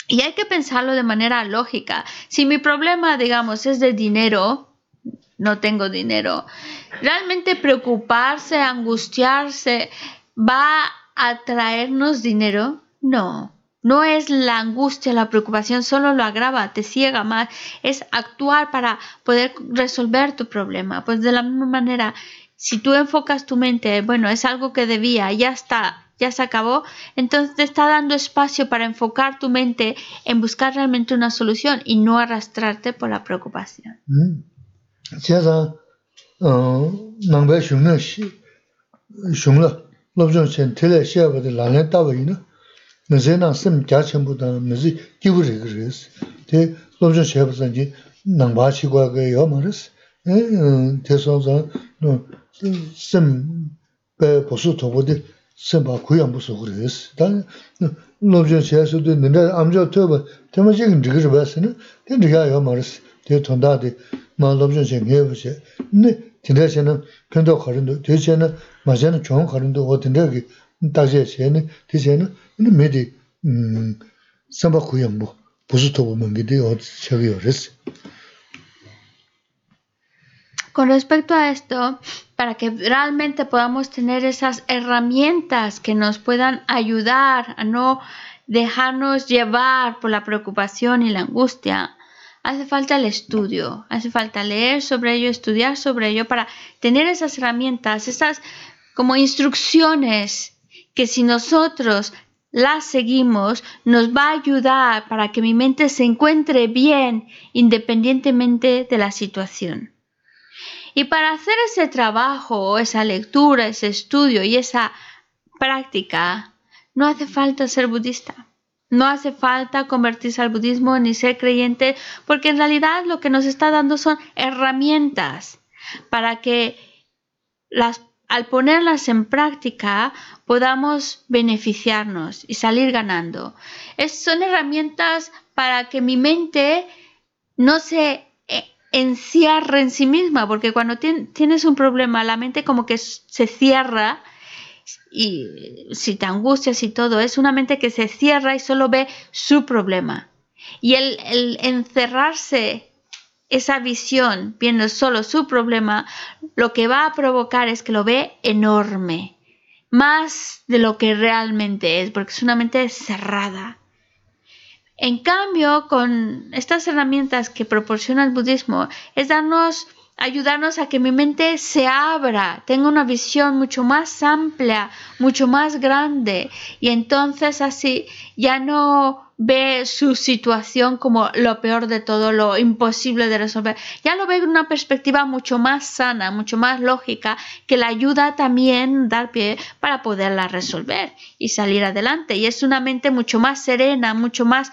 Y hay que pensarlo de manera lógica. Si mi problema, digamos, es de dinero, no tengo dinero. ¿Realmente preocuparse, angustiarse va a traernos dinero? No. No es la angustia, la preocupación, solo lo agrava, te ciega más. Es actuar para poder resolver tu problema. Pues de la misma manera, si tú enfocas tu mente, bueno, es algo que debía, ya está, ya se acabó, entonces te está dando espacio para enfocar tu mente en buscar realmente una solución y no arrastrarte por la preocupación. Mm. 제가 어 남배 슝네 시 슝라 롭존 센텔에 시아버들 라네 따버이나 무제나 심 자천보다 무지 기부리 그래스 대 롭존 시아버선지 남바시고 그 요마르스 에 대선자 심배 보수 도보데 심바 구양 보수 그래스 단 롭존 시아서도 근데 암저 퇴버 테마지긴 리그르바스는 근데 야 요마르스 Con respecto a esto, para que realmente podamos tener esas herramientas que nos puedan ayudar a no dejarnos llevar por la preocupación y la angustia, hace falta el estudio, hace falta leer sobre ello, estudiar sobre ello para tener esas herramientas, esas como instrucciones que si nosotros las seguimos nos va a ayudar para que mi mente se encuentre bien independientemente de la situación. Y para hacer ese trabajo, esa lectura, ese estudio y esa práctica, no hace falta ser budista. No hace falta convertirse al budismo ni ser creyente, porque en realidad lo que nos está dando son herramientas para que al ponerlas en práctica podamos beneficiarnos y salir ganando. son herramientas para que mi mente no se encierra en sí misma, porque cuando tienes un problema, la mente como que se cierra y si te angustias y todo, es una mente que se cierra y solo ve su problema. Y el, el encerrarse esa visión viendo solo su problema, lo que va a provocar es que lo ve enorme, más de lo que realmente es, porque es una mente cerrada. En cambio, con estas herramientas que proporciona el budismo, es darnos, ayudarnos a que mi mente se abra, tenga una visión mucho más amplia, mucho más grande, y entonces así ya no ve su situación como lo peor de todo, lo imposible de resolver. Ya lo ve en una perspectiva mucho más sana, mucho más lógica, que le ayuda también dar pie para poderla resolver y salir adelante. Y es una mente mucho más serena, mucho más...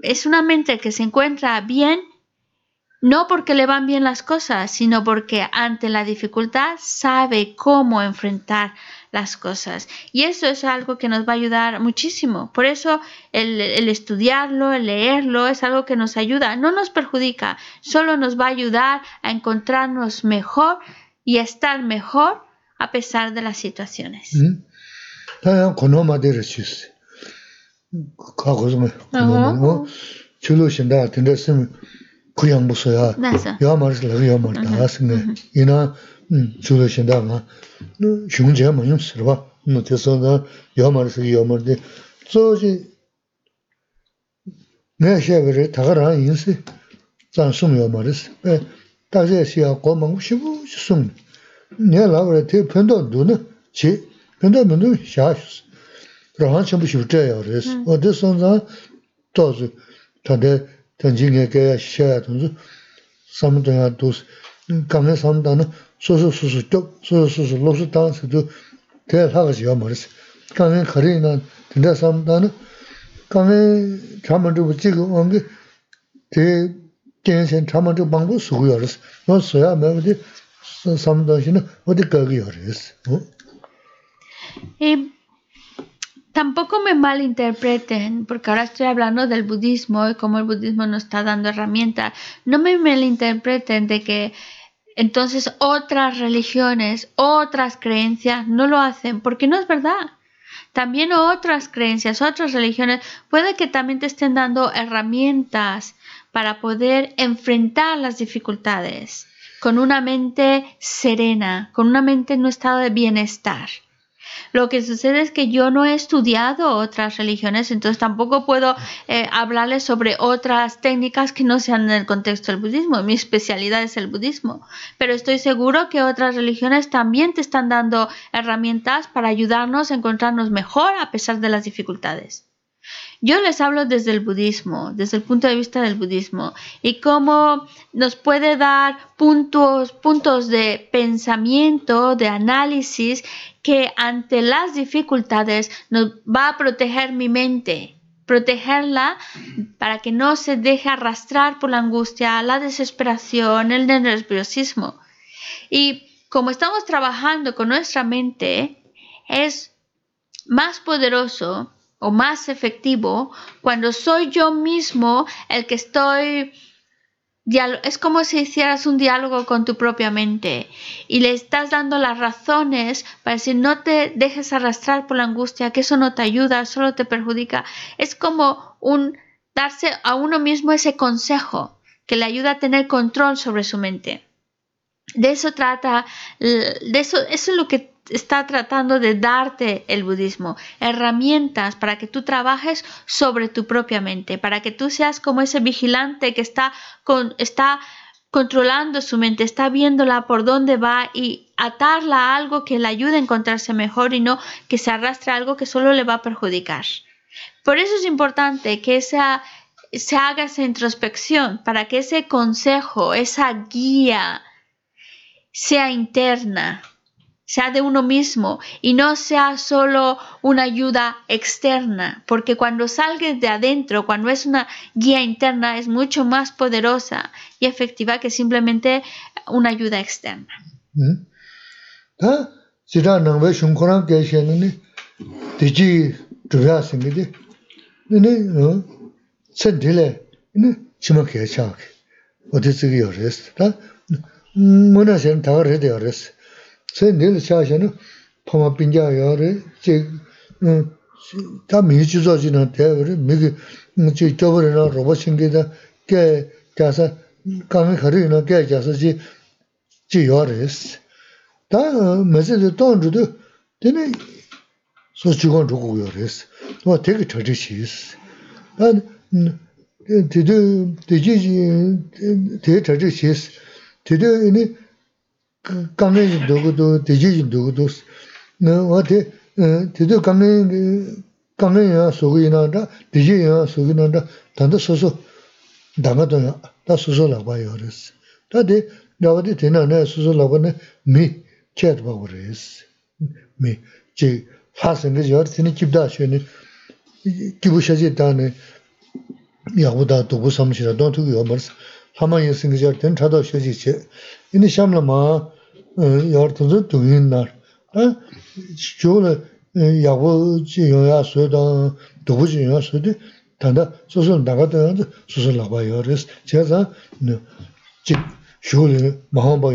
Es una mente que se encuentra bien no porque le van bien las cosas, sino porque ante la dificultad sabe cómo enfrentar las cosas. Y eso es algo que nos va a ayudar muchísimo. Por eso el, estudiarlo, el leerlo, es algo que nos ayuda, no nos perjudica, solo nos va a ayudar a encontrarnos mejor y a estar mejor a pesar de las situaciones. 그냥 무서야 야 말을 야 말다 하스네 이나 주르신다 마 중재 뭐좀 쓰러봐 너 대선다 야 말을 야 말데 저지 내 셰브를 다가라 인스 잔숨 야 말스 에 다제 시야 고멍 싶고 숨 내가 그래 대 편도 눈에 지 근데 눈도 샤스 그러한 전부 쉽대요 그래서 어디선가 또저 다들 ngā gā yā xī yā tō sī sā mū tā yā tō sī kā ngā sā mū tā nā 소소 소소 쪽 소소 소소 로스 단스도 대 하가지 요 머리스 강에 거리나 된다 삼다는 강에 잠만도 붙이고 온게 대 대신 잠만도 방법 쓰고 열었어 너 써야 매우디 삼다시는 어디 가기 열었어 어 Y tampoco me malinterpreten, porque ahora estoy hablando del budismo y cómo el budismo nos está dando herramientas. No me malinterpreten de que entonces otras religiones, otras creencias no lo hacen porque no es verdad. También otras creencias, otras religiones, puede que también te estén dando herramientas para poder enfrentar las dificultades con una mente serena, con una mente en un estado de bienestar. Lo que sucede es que yo no he estudiado otras religiones, entonces tampoco puedo eh, hablarles sobre otras técnicas que no sean en el contexto del budismo. Mi especialidad es el budismo, pero estoy seguro que otras religiones también te están dando herramientas para ayudarnos a encontrarnos mejor a pesar de las dificultades. Yo les hablo desde el budismo, desde el punto de vista del budismo, y cómo nos puede dar puntos, puntos de pensamiento, de análisis, que ante las dificultades nos va a proteger mi mente, protegerla para que no se deje arrastrar por la angustia, la desesperación, el nerviosismo. Y como estamos trabajando con nuestra mente, es más poderoso o más efectivo cuando soy yo mismo el que estoy es como si hicieras un diálogo con tu propia mente y le estás dando las razones para decir no te dejes arrastrar por la angustia, que eso no te ayuda, solo te perjudica. Es como un darse a uno mismo ese consejo que le ayuda a tener control sobre su mente. De eso trata, de eso, eso es lo que está tratando de darte el budismo, herramientas para que tú trabajes sobre tu propia mente, para que tú seas como ese vigilante que está, está controlando su mente, está viéndola por dónde va y atarla a algo que le ayude a encontrarse mejor y no que se arrastre a algo que solo le va a perjudicar. Por eso es importante que esa, se haga esa introspección, para que ese consejo, esa guía sea interna, sea de uno mismo y no sea solo una ayuda externa, porque cuando salgues de adentro, cuando es una guía interna, es mucho más poderosa y efectiva que simplemente una ayuda externa. sē nīl shāshā nā pāma pīñjā yā rē, chē tā mī chūsā chī nā tē rē, mī kī chī chōpa rē nā rōpa shīngi tā kē jāsā, kāmi khari nā kē jāsā chī chī yā rē sī. Tā mē sē tē tōng chū tū, tē nē sō chī kōng chū kō yā rē sī, wā tē kī chā chī shī sī. Tā tē tē tē chī tē chā chī shī sī, tē tē 강에 누구도 되지 누구도 너 어디 되도 강에 강에야 속이나다 되지야 속이나다 단도 소소 당하더라 다 소소라 봐요 그래서 다데 나와디 되나네 소소라 보네 미 챗 봐 그래서 미제 파생을 열 되는 집다 쉬는 기부셔지 다네 야보다 도부 삼시라 돈 두고 하마인 생기절 된 차도 쉬지 이니 샴라마 tanda laba mahamba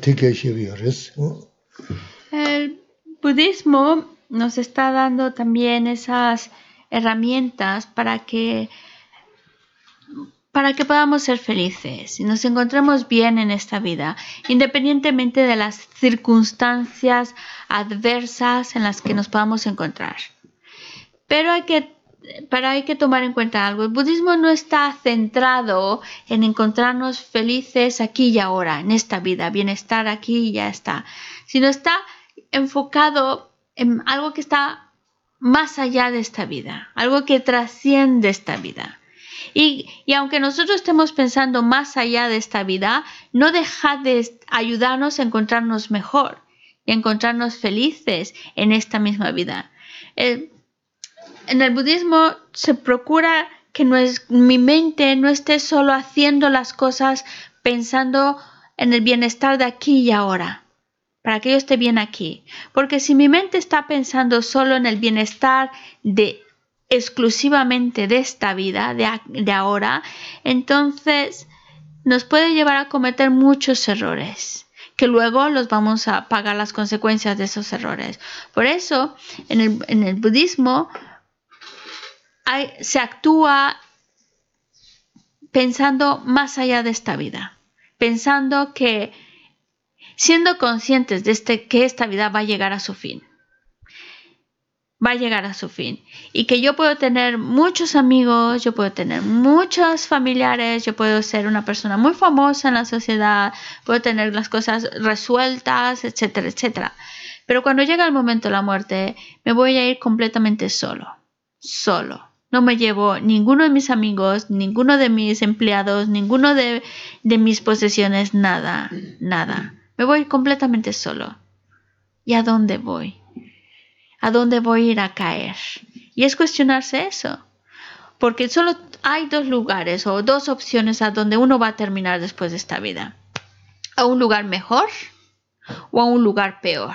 tike shibi yaris El budismo nos está dando también esas herramientas para que para que podamos ser felices y nos encontremos bien en esta vida, independientemente de las circunstancias adversas en las que nos podamos encontrar. Pero hay que, hay que tomar en cuenta algo. El budismo no está centrado en encontrarnos felices aquí y ahora, en esta vida, bienestar aquí y ya está, sino está enfocado en algo que está más allá de esta vida, algo que trasciende esta vida. Y, aunque nosotros estemos pensando más allá de esta vida, no deja de ayudarnos a encontrarnos mejor y encontrarnos felices en esta misma vida. en el budismo se procura que mi mente no esté solo haciendo las cosas pensando en el bienestar de aquí y ahora, para que yo esté bien aquí. Porque si mi mente está pensando solo en el bienestar de exclusivamente de esta vida, de, ahora, entonces nos puede llevar a cometer muchos errores que luego los vamos a pagar las consecuencias de esos errores. Por eso, en el, budismo se actúa pensando más allá de esta vida, pensando que siendo conscientes de este, que esta vida va a llegar a su fin va a llegar a su fin. Y que yo puedo tener muchos amigos, yo puedo tener muchos familiares, yo puedo ser una persona muy famosa en la sociedad, puedo tener las cosas resueltas, etcétera, etcétera. Pero cuando llega el momento de la muerte, me voy a ir completamente solo, solo. No me llevo ninguno de mis amigos, ninguno de mis empleados, ninguno de, de mis posesiones, nada, nada. Me voy completamente solo. ¿Y a dónde voy? ¿A dónde voy a ir a caer? Y es cuestionarse eso. Porque solo hay dos lugares o dos opciones a donde uno va a terminar después de esta vida. A un lugar mejor o a un lugar peor.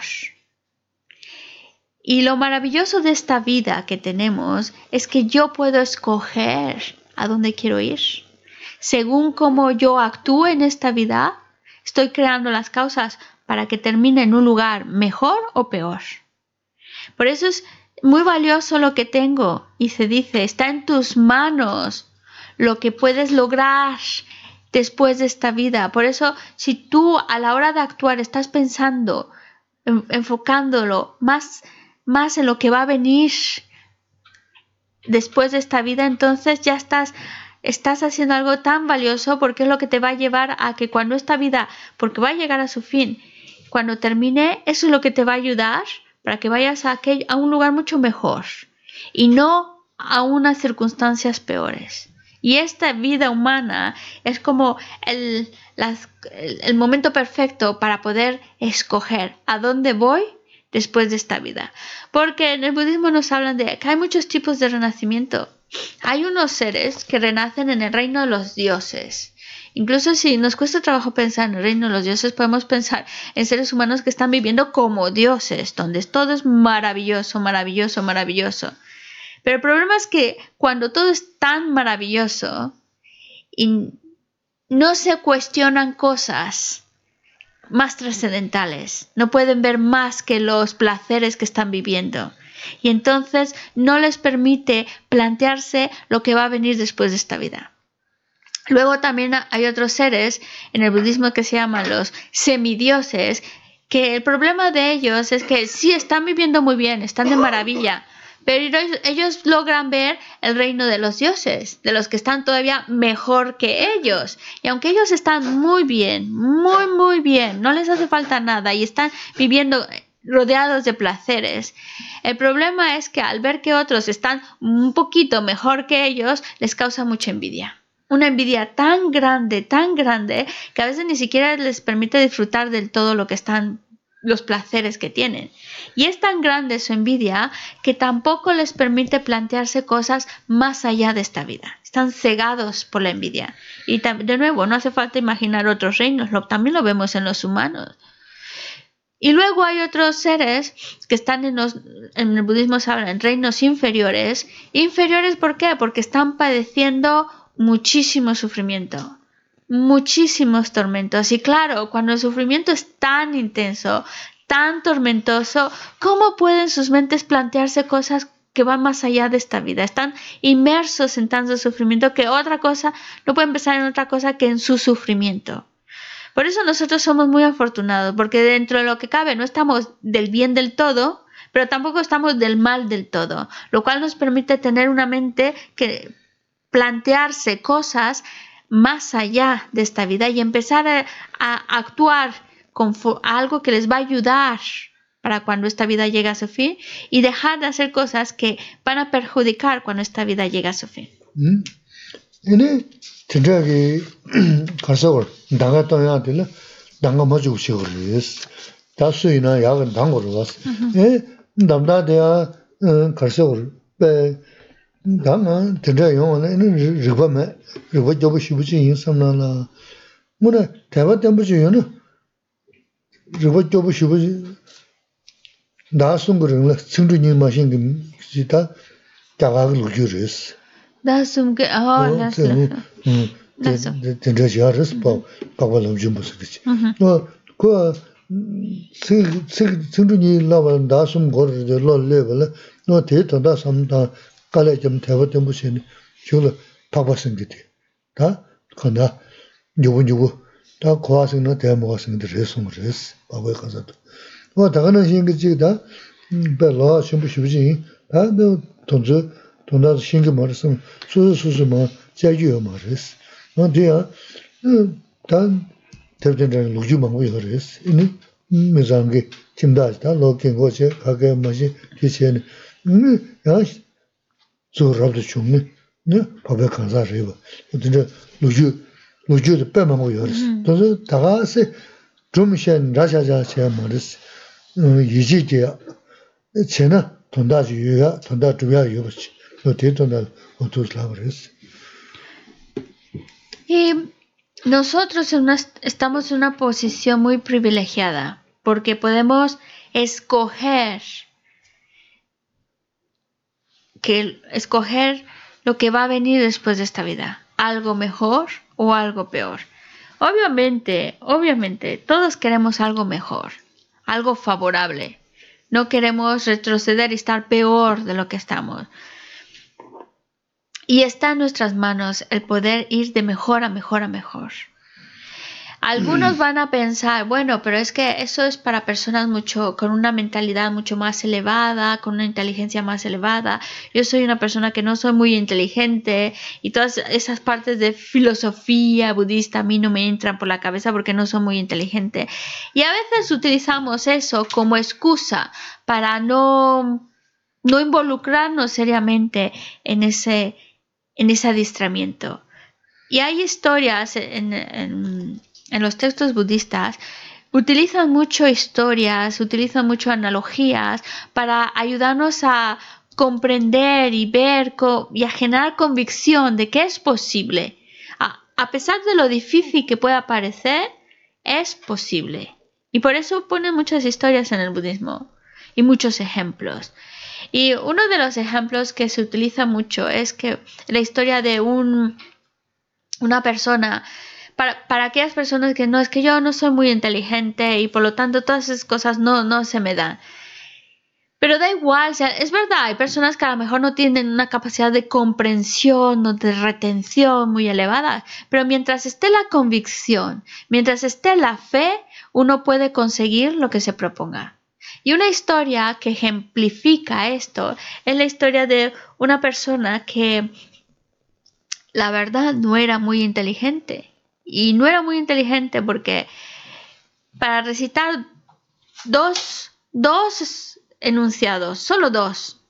Y lo maravilloso de esta vida que tenemos es que yo puedo escoger a dónde quiero ir. según como yo actúe en esta vida, estoy creando las causas para que termine en un lugar mejor o peor. Por eso es muy valioso lo que tengo y se dice, está en tus manos lo que puedes lograr después de esta vida. Por eso, si tú a la hora de actuar estás pensando, enfocándolo más, más en lo que va a venir después de esta vida, entonces ya estás estás haciendo algo tan valioso porque es lo que te va a llevar a que cuando esta vida, porque va a llegar a su fin, cuando termine, eso es lo que te va a ayudar para que vayas a, aquel, a un lugar mucho mejor y no a unas circunstancias peores. Y esta vida humana es como el, el momento perfecto para poder escoger a dónde voy después de esta vida. Porque en el budismo nos hablan de que hay muchos tipos de renacimiento. Hay unos seres que renacen en el reino de los dioses. Incluso si nos cuesta trabajo pensar en el reino de los dioses, podemos pensar en seres humanos que están viviendo como dioses, donde todo es maravilloso, maravilloso, maravilloso. Pero el problema es que cuando todo es tan maravilloso y no se cuestionan cosas más trascendentales, no pueden ver más que los placeres que están viviendo. Y entonces no les permite plantearse lo que va a venir después de esta vida. Luego también hay otros seres en el budismo que se llaman los semidioses, que el problema de ellos es que sí están viviendo muy bien, están de maravilla, pero ellos logran ver el reino de los dioses, de los que están todavía mejor que ellos. Y aunque ellos están muy bien, muy, muy bien, no les hace falta nada y están viviendo rodeados de placeres. El problema es que al ver que otros están un poquito mejor que ellos, les causa mucha envidia. Una envidia tan grande, tan grande, que a veces ni siquiera les permite disfrutar del todo lo que están los placeres que tienen. Y es tan grande su envidia que tampoco les permite plantearse cosas más allá de esta vida. Están cegados por la envidia. Y de nuevo, no hace falta imaginar otros reinos, lo, también lo vemos en los humanos. Y luego hay otros seres que están en, los, en el budismo se habla en reinos inferiores. Inferiores ¿por qué? Porque están padeciendo muchísimo sufrimiento muchísimos tormentos. Y claro, cuando el sufrimiento es tan intenso, tan tormentoso, ¿cómo pueden sus mentes plantearse cosas que van más allá de esta vida? Están inmersos en tanto sufrimiento que otra cosa, no pueden pensar en otra cosa que en su sufrimiento. Por eso nosotros somos muy afortunados, porque dentro de lo que cabe no estamos del bien del todo, pero tampoco estamos del mal del todo, lo cual nos permite tener una mente que plantearse cosas más allá de esta vida y empezar a, actuar con algo que les va a ayudar para cuando esta vida llegue a su fin y dejar de hacer cosas que van a perjudicar cuando esta vida llegue a su fin. *clears throat* dā ngā yōngwa nā inā rīgwa mē, rīgwa gyōba shibuchi yīn samnā nā. Mū nā taibā tēmbuchi yō nā rīgwa gyōba shibuchi dā sūngu rīngla cīngdū yīn mā shīng jī tā gyāgā gā lūkyū rīs. Dā sūngu, ā, nā sūngu. Tindā shiyā rīs pā, pākwa lām jīmbu sī kī chī. Mm-hmm. Kua cīngdū yīn lā wā dā sūngu gō rī lō lē wā lā, nō tē tā dā samdā 깔에 좀 대고 좀 보시니 줄로 파버슨 기대 다 건다 요거 요거 다 고아스는 대 먹었으면 그래서 그래서 바보에 가서 뭐 다가는 신기 지다 별로 심부 싶지 다도 돈주 돈다 신기 말씀 수수 수수 뭐 제주요 말스 뭐 돼야 단 대변장 로주만 거 그래서 이니 메장게 침다다 로킹 거제 가게 뭐지 뒤에 음 야, tsu rabdu chungni, nyo pabay kanza riba. Dinda luju, luju di pe mangu yoris. Tonso daga se chumi shen rasha ja che maris, yiji ki che na tonda ji yuya, tonda chuya yubachi. No te tonda otus labris. Y nosotros en una, estamos en una posición muy privilegiada porque podemos escoger que escoger lo que va a venir después de esta vida. algo mejor o algo peor. Obviamente, obviamente, todos queremos algo mejor, algo favorable. No queremos retroceder y estar peor de lo que estamos. Y está en nuestras manos el poder ir de mejor a mejor a mejor. Algunos mm. van a pensar, bueno, pero es que eso es para personas mucho con una mentalidad mucho más elevada, con una inteligencia más elevada. Yo soy una persona que no soy muy inteligente y todas esas partes de filosofía budista a mí no me entran por la cabeza porque no soy muy inteligente. Y a veces utilizamos eso como excusa para no no involucrarnos seriamente en ese en ese adiestramiento. Y hay historias en en los textos budistas utilizan mucho historias, utilizan mucho analogías para ayudarnos a comprender y ver y a generar convicción de que es posible. A, pesar de lo difícil que pueda parecer, es posible. Y por eso ponen muchas historias en el budismo y muchos ejemplos. Y uno de los ejemplos que se utiliza mucho es que la historia de un, una persona para, aquellas personas que no, es que yo no soy muy inteligente y por lo tanto todas esas cosas no, no se me dan. Pero da igual, es verdad, hay personas que a lo mejor no tienen una capacidad de comprensión o de retención muy elevada, pero mientras esté la convicción, mientras esté la fe, uno puede conseguir lo que se proponga. Y una historia que ejemplifica esto es la historia de una persona que la verdad no era muy inteligente y no era muy inteligente porque para recitar dos, dos enunciados, solo dos,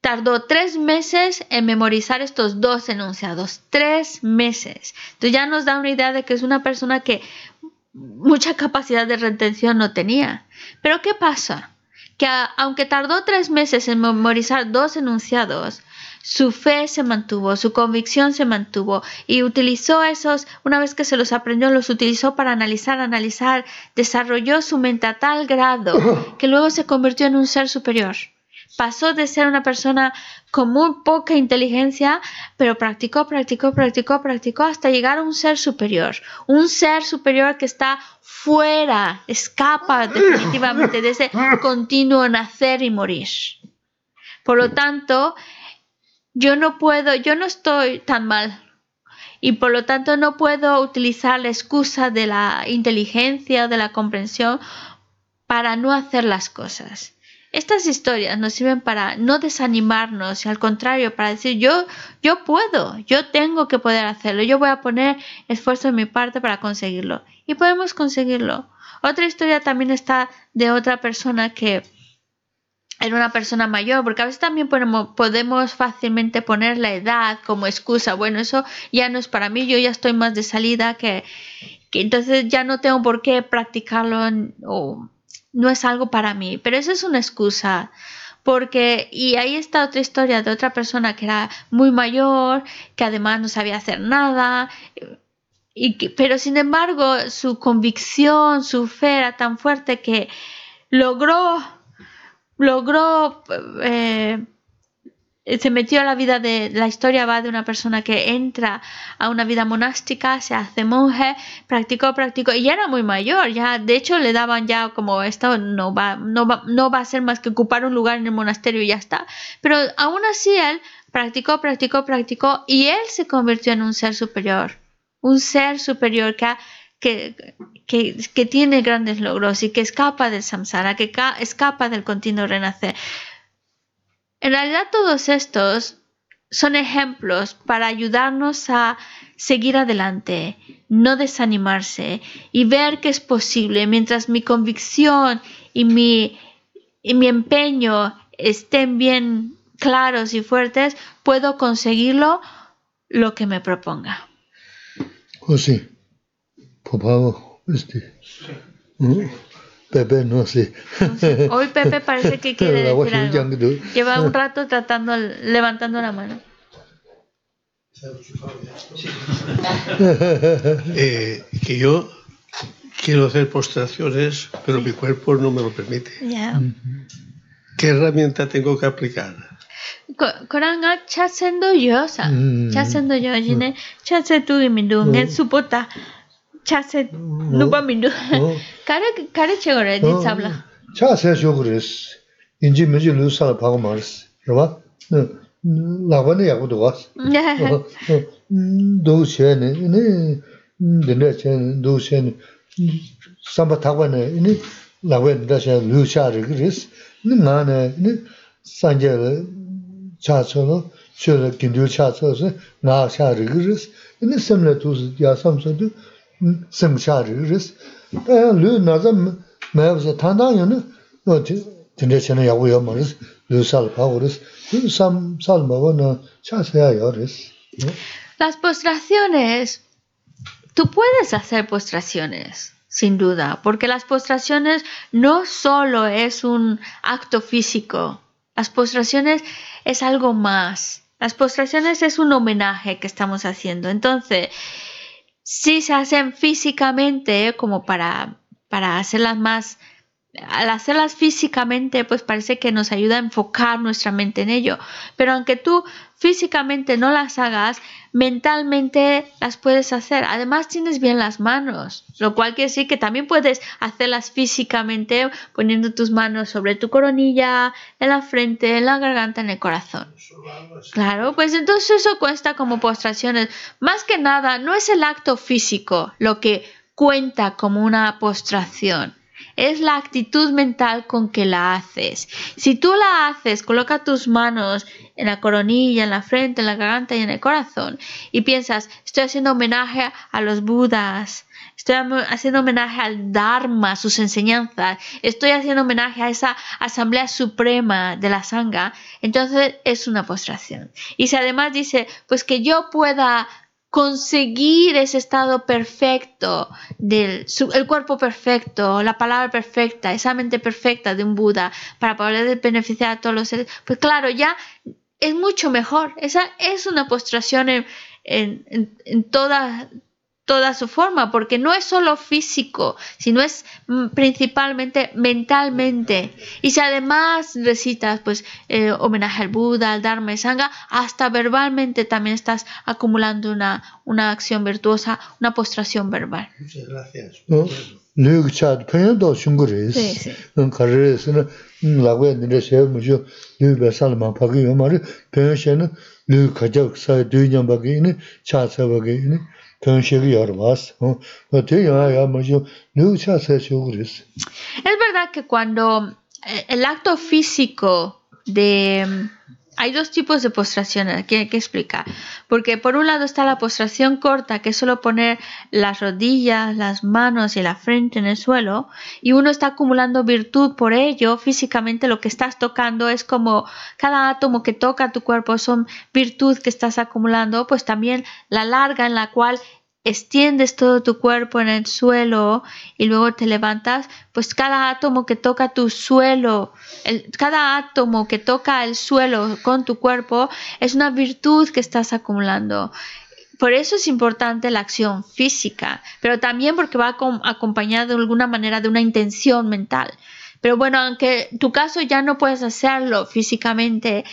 tardó tres meses en memorizar estos dos enunciados. Tres meses. Entonces ya nos da una idea de que es una persona que mucha capacidad de retención no tenía. Pero ¿qué pasa? Que aunque tardó tres meses en memorizar dos enunciados, su fe se mantuvo, su convicción se mantuvo y utilizó esos, una vez que se los aprendió, los utilizó para analizar, analizar, desarrolló su mente a tal grado que luego se convirtió en un ser superior. Pasó de ser una persona con muy poca inteligencia, pero practicó, practicó, practicó, practicó hasta llegar a un ser superior. Un ser superior que está fuera, escapa definitivamente de ese continuo nacer y morir. Por lo tanto, yo no puedo, yo no estoy tan mal y por lo tanto no puedo utilizar la excusa de la inteligencia o de la comprensión para no hacer las cosas. Estas historias nos sirven para no desanimarnos y al contrario para decir yo yo puedo, yo tengo que poder hacerlo, yo voy a poner esfuerzo en mi parte para conseguirlo y podemos conseguirlo. Otra historia también está de otra persona que era una persona mayor, porque a veces también podemos fácilmente poner la edad como excusa. Bueno, eso ya no es para mí, yo ya estoy más de salida que, que entonces ya no tengo por qué practicarlo o no es algo para mí. Pero eso es una excusa. Porque, y ahí está otra historia de otra persona que era muy mayor, que además no sabía hacer nada, y pero sin embargo su convicción, su fe era tan fuerte que logró logró, eh, se metió a la vida de, la historia va de una persona que entra a una vida monástica, se hace monje, practicó, practicó, y ya era muy mayor, ya de hecho le daban ya como esto no va, no va, no va a ser más que ocupar un lugar en el monasterio y ya está, pero aún así él practicó, practicó, practicó y él se convirtió en un ser superior, un ser superior que que, tiene grandes logros y que escapa del samsara, que escapa del continuo renacer. En realidad todos estos son ejemplos para ayudarnos a seguir adelante, no desanimarse y ver que es posible mientras mi convicción y mi, empeño estén bien claros y fuertes, puedo conseguirlo lo que me proponga. Oh, sí. Popao, este. Pepe no sé. Hoy Pepe parece que *laughs* quiere decir algo. Lleva un rato tratando, levantando la mano. *laughs* eh, que yo quiero hacer postraciones, pero mi cuerpo no me lo permite. ¿Qué herramienta tengo que aplicar? Koranga chasendo yosa. Chasendo yo jine chase tu supota. Chase nupa mindu. Kare kare chegore di sabla. Chase shogres. Inji meji lu sala pago maris. Raba? Lagwa ne yagu duwas. Do che ne ne dine che do che ne samba tagwa ne ne lagwa ne da che lu cha rigres. Ne ma ne ne sanje 차처로 저를 긴들 차처서 나샤르그스 이제 semle tuz ya samsadu semcha르그스 다 루나자 매버서 탄다요는 어 진 Taya lu naza yagu lu lu chasaya. Las postraciones, tú puedes hacer postraciones. Sin duda, porque las postraciones no solo es un acto físico, las postraciones es algo más. Las postraciones es un homenaje que estamos haciendo. Entonces, si se hacen físicamente, como para, para hacerlas más al hacerlas físicamente, pues parece que nos ayuda a enfocar nuestra mente en ello. Pero aunque tú físicamente no las hagas, mentalmente las puedes hacer. Además tienes bien las manos, lo cual quiere decir que también puedes hacerlas físicamente poniendo tus manos sobre tu coronilla, en la frente, en la garganta, en el corazón. Claro, pues entonces eso cuesta como postraciones. Más que nada, no es el acto físico lo que cuenta como una postración es la actitud mental con que la haces. Si tú la haces, coloca tus manos en la coronilla, en la frente, en la garganta y en el corazón y piensas, estoy haciendo homenaje a los budas, estoy haciendo homenaje al Dharma, sus enseñanzas, estoy haciendo homenaje a esa asamblea suprema de la sangha, entonces es una postración. Y si además dice, pues que yo pueda conseguir ese estado perfecto, del, el cuerpo perfecto, la palabra perfecta, esa mente perfecta de un Buda para poder beneficiar a todos los seres, pues claro, ya es mucho mejor. Esa es una postración en, en, en toda, toda su forma, porque no es solo físico, sino es mm, principalmente mentalmente. Y si además recitas pues eh, homenaje al Buda, al Dharma y Sangha, hasta verbalmente también estás acumulando una, una acción virtuosa, una postración verbal. Muchas gracias. Es verdad que cuando eh, el acto físico de... Hay dos tipos de postraciones que hay que explicar. Porque por un lado está la postración corta, que es solo poner las rodillas, las manos y la frente en el suelo, y uno está acumulando virtud por ello. Físicamente lo que estás tocando es como cada átomo que toca tu cuerpo son virtud que estás acumulando, pues también la larga en la cual extiendes todo tu cuerpo en el suelo y luego te levantas, pues cada átomo que toca tu suelo, cada átomo que toca el suelo con tu cuerpo es una virtud que estás acumulando. Por eso es importante la acción física, pero también porque va acompañada de alguna manera de una intención mental. Pero bueno, aunque en tu caso ya no puedes hacerlo físicamente,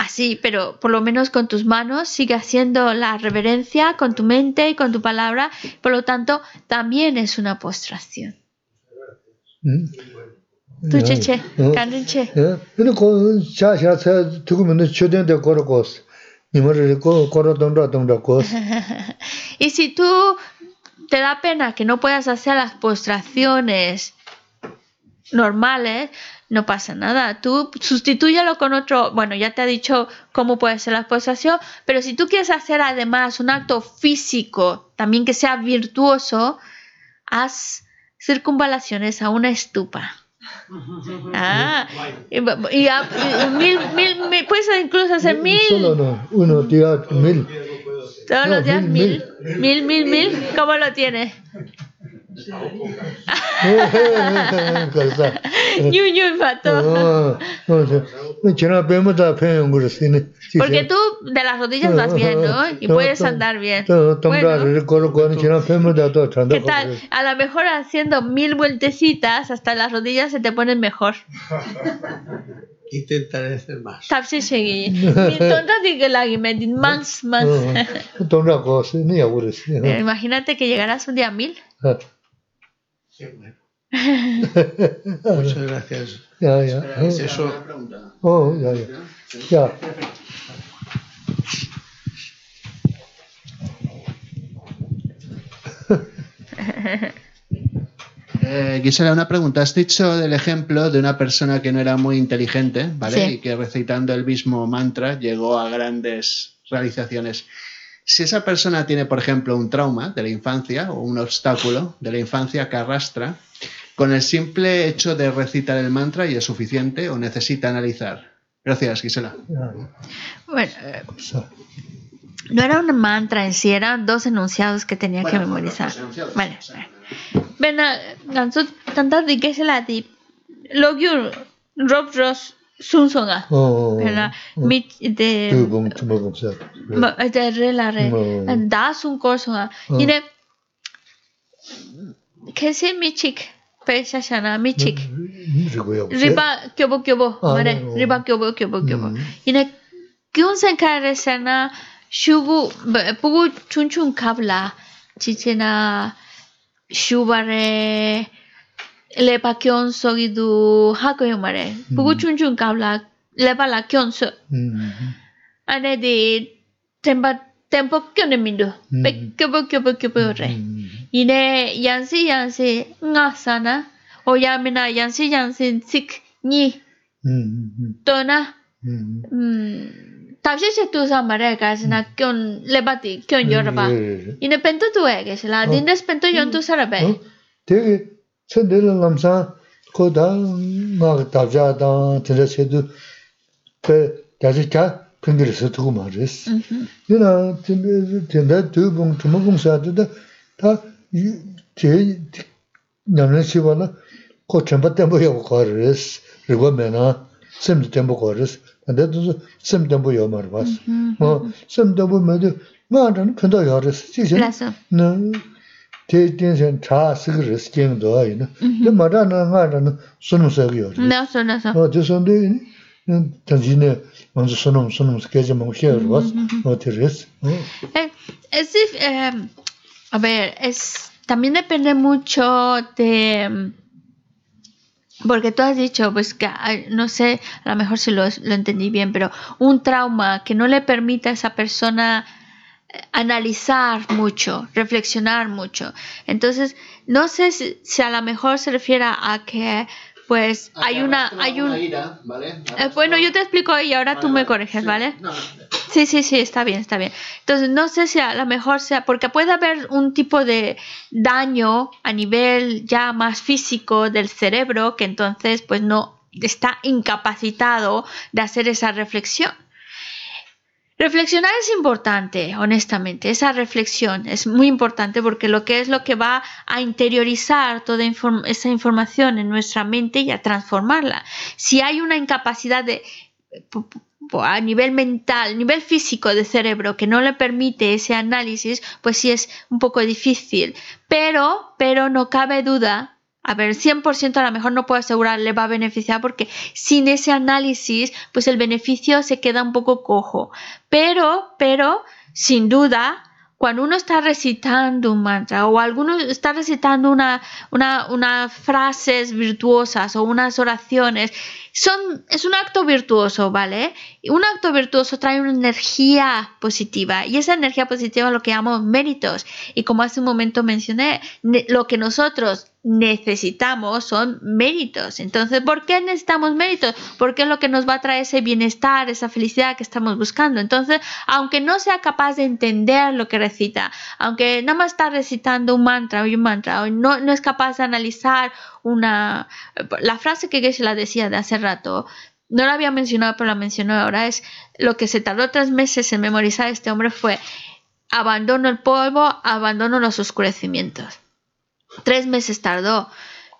así, pero por lo menos con tus manos sigue haciendo la reverencia con tu mente y con tu palabra, por lo tanto también es una postración. Cheche, che. *laughs* Y si tú te da pena que no puedas hacer las postraciones normales, no pasa nada. Tú sustitúyelo con otro, bueno, ya te ha dicho cómo puede ser la postración, pero si tú quieres hacer además un acto físico, también que sea virtuoso, haz circunvalaciones a una estupa. *laughs* Ah, y, mil, mil, puedes incluso hacer mil. Solo no, uno mil. Todos los días mil, mil, mil, mil, ¿cómo lo tienes? Porque tú de las rodillas vas bien, ¿no? Y puedes andar bien. Bueno, ¿Qué tal? A lo mejor haciendo mil vueltecitas hasta las rodillas se te ponen mejor. Intentaré hacer más. 탑시식이 tonta lagi me din más más 동라 거스 니야 우르스 Eh, imagínate que llegaras un día a mil Qué bueno. *laughs* Muchas gracias. Ya, ya. ¿Es eh, eso? Oh, ya, ya. ya. *laughs* Eh, quisiera una pregunta. Has dicho del ejemplo de una persona que no era muy inteligente, ¿vale? Y que recitando el mismo mantra llegó a grandes realizaciones. Si esa persona tiene, por ejemplo, un trauma de la infancia o un obstáculo de la infancia que arrastra, con el simple hecho de recitar el mantra y es suficiente o necesita analizar. Gracias, Gisela. bueno eh, 자 no era un mantra en sí eran dos enunciados que tenía que memorizar vale o sea. ven ganso tanta di que se la di logyu rob ros sunsunga 어 pero mi de 두봉 주먹음사 Ma- de re la re Mm. da sun korsunga Mm. ine kese mi chik pe shashana mi chik 이거요 riba kyobo kyobo Ah, mare no. riba kyobo kyobo kyobo Mm. ine kyun sen kare sana shubu ba- pugu chun chun kabla chichena shubare lepa kion sogi du hako yomare. Hmm. Pugu chun chun kabla lepa la kion so. Hmm. Ane di tempa tempo kion mindu. Pe re. Ine yansi yansi nga sana o yamina yansi yansi tsik ni. Hmm. Tona tavshe she tu sa mare ka sina kion lepa ti kion yorba. Ine pento tu ege sila. Oh. Dindes pento yon tu sarabe. Oh. Tse dili lamsaan ko da nga dabjaa daan tila che du pe daji kya pingiri se tuku ma res. Yina tinda du bung tumu bung saa du da ta te nyamlin shiwa la ko chenpa tenpo yaw kwa res, rigwa me na sem tenpo kwa res. Tanda duzu sem tenpo yaw mar was. Mm-hmm. Sem tenpo me du nga dhan pinda yaw res. tē tīng sēn chā sīk rī sīkīng duwa yī na, tē mā rā na ngā rā na sunum sā kī yō rī. Nā, sunum sā. Nā, tē sunum dē yī nī, tāng jī nē, mā rā sunum, sunum sā kē chā a ver, es, también depende mucho de, porque tú has dicho, pues que, no sé, a lo mejor si lo, lo entendí bien, pero un trauma que no le permita a esa persona analizar mucho, reflexionar mucho. Entonces, no sé si, si a lo mejor se refiere a que pues hay una hay un ira, ¿vale? eh, bueno, yo te explico y ahora tú me corriges, ¿vale? Sí, sí, sí, está bien, está bien. Entonces, no sé si a lo mejor sea, porque puede haber un tipo de daño a nivel ya más físico del cerebro que entonces pues no está incapacitado de hacer esa reflexión. Reflexionar es importante, honestamente, esa reflexión es muy importante porque lo que es lo que va a interiorizar toda esa información en nuestra mente y a transformarla. Si hay una incapacidad de a nivel mental, nivel físico de cerebro que no le permite ese análisis, pues sí es un poco difícil. Pero, pero no cabe duda, a ver, 100% a lo mejor no puedo asegurar le va a beneficiar porque sin ese análisis, pues el beneficio se queda un poco cojo. Pero, pero, sin duda, cuando uno está recitando un mantra o alguno está recitando una, una, unas frases virtuosas o unas oraciones, son, es un acto virtuoso, ¿vale? Un acto virtuoso trae una energía positiva y esa energía positiva es lo que llamamos méritos. Y como hace un momento mencioné, lo que nosotros necesitamos son méritos. Entonces, ¿por qué necesitamos méritos? Porque es lo que nos va a traer ese bienestar, esa felicidad que estamos buscando. Entonces, aunque no sea capaz de entender lo que recita, aunque nada más está recitando un mantra o un mantra, o no, no es capaz de analizar una... La frase que Geshe la decía de hace rato, no la había mencionado, pero la mencionó ahora, es lo que se tardó tres meses en memorizar este hombre fue abandono el polvo, abandono los oscurecimientos. Tres meses tardó,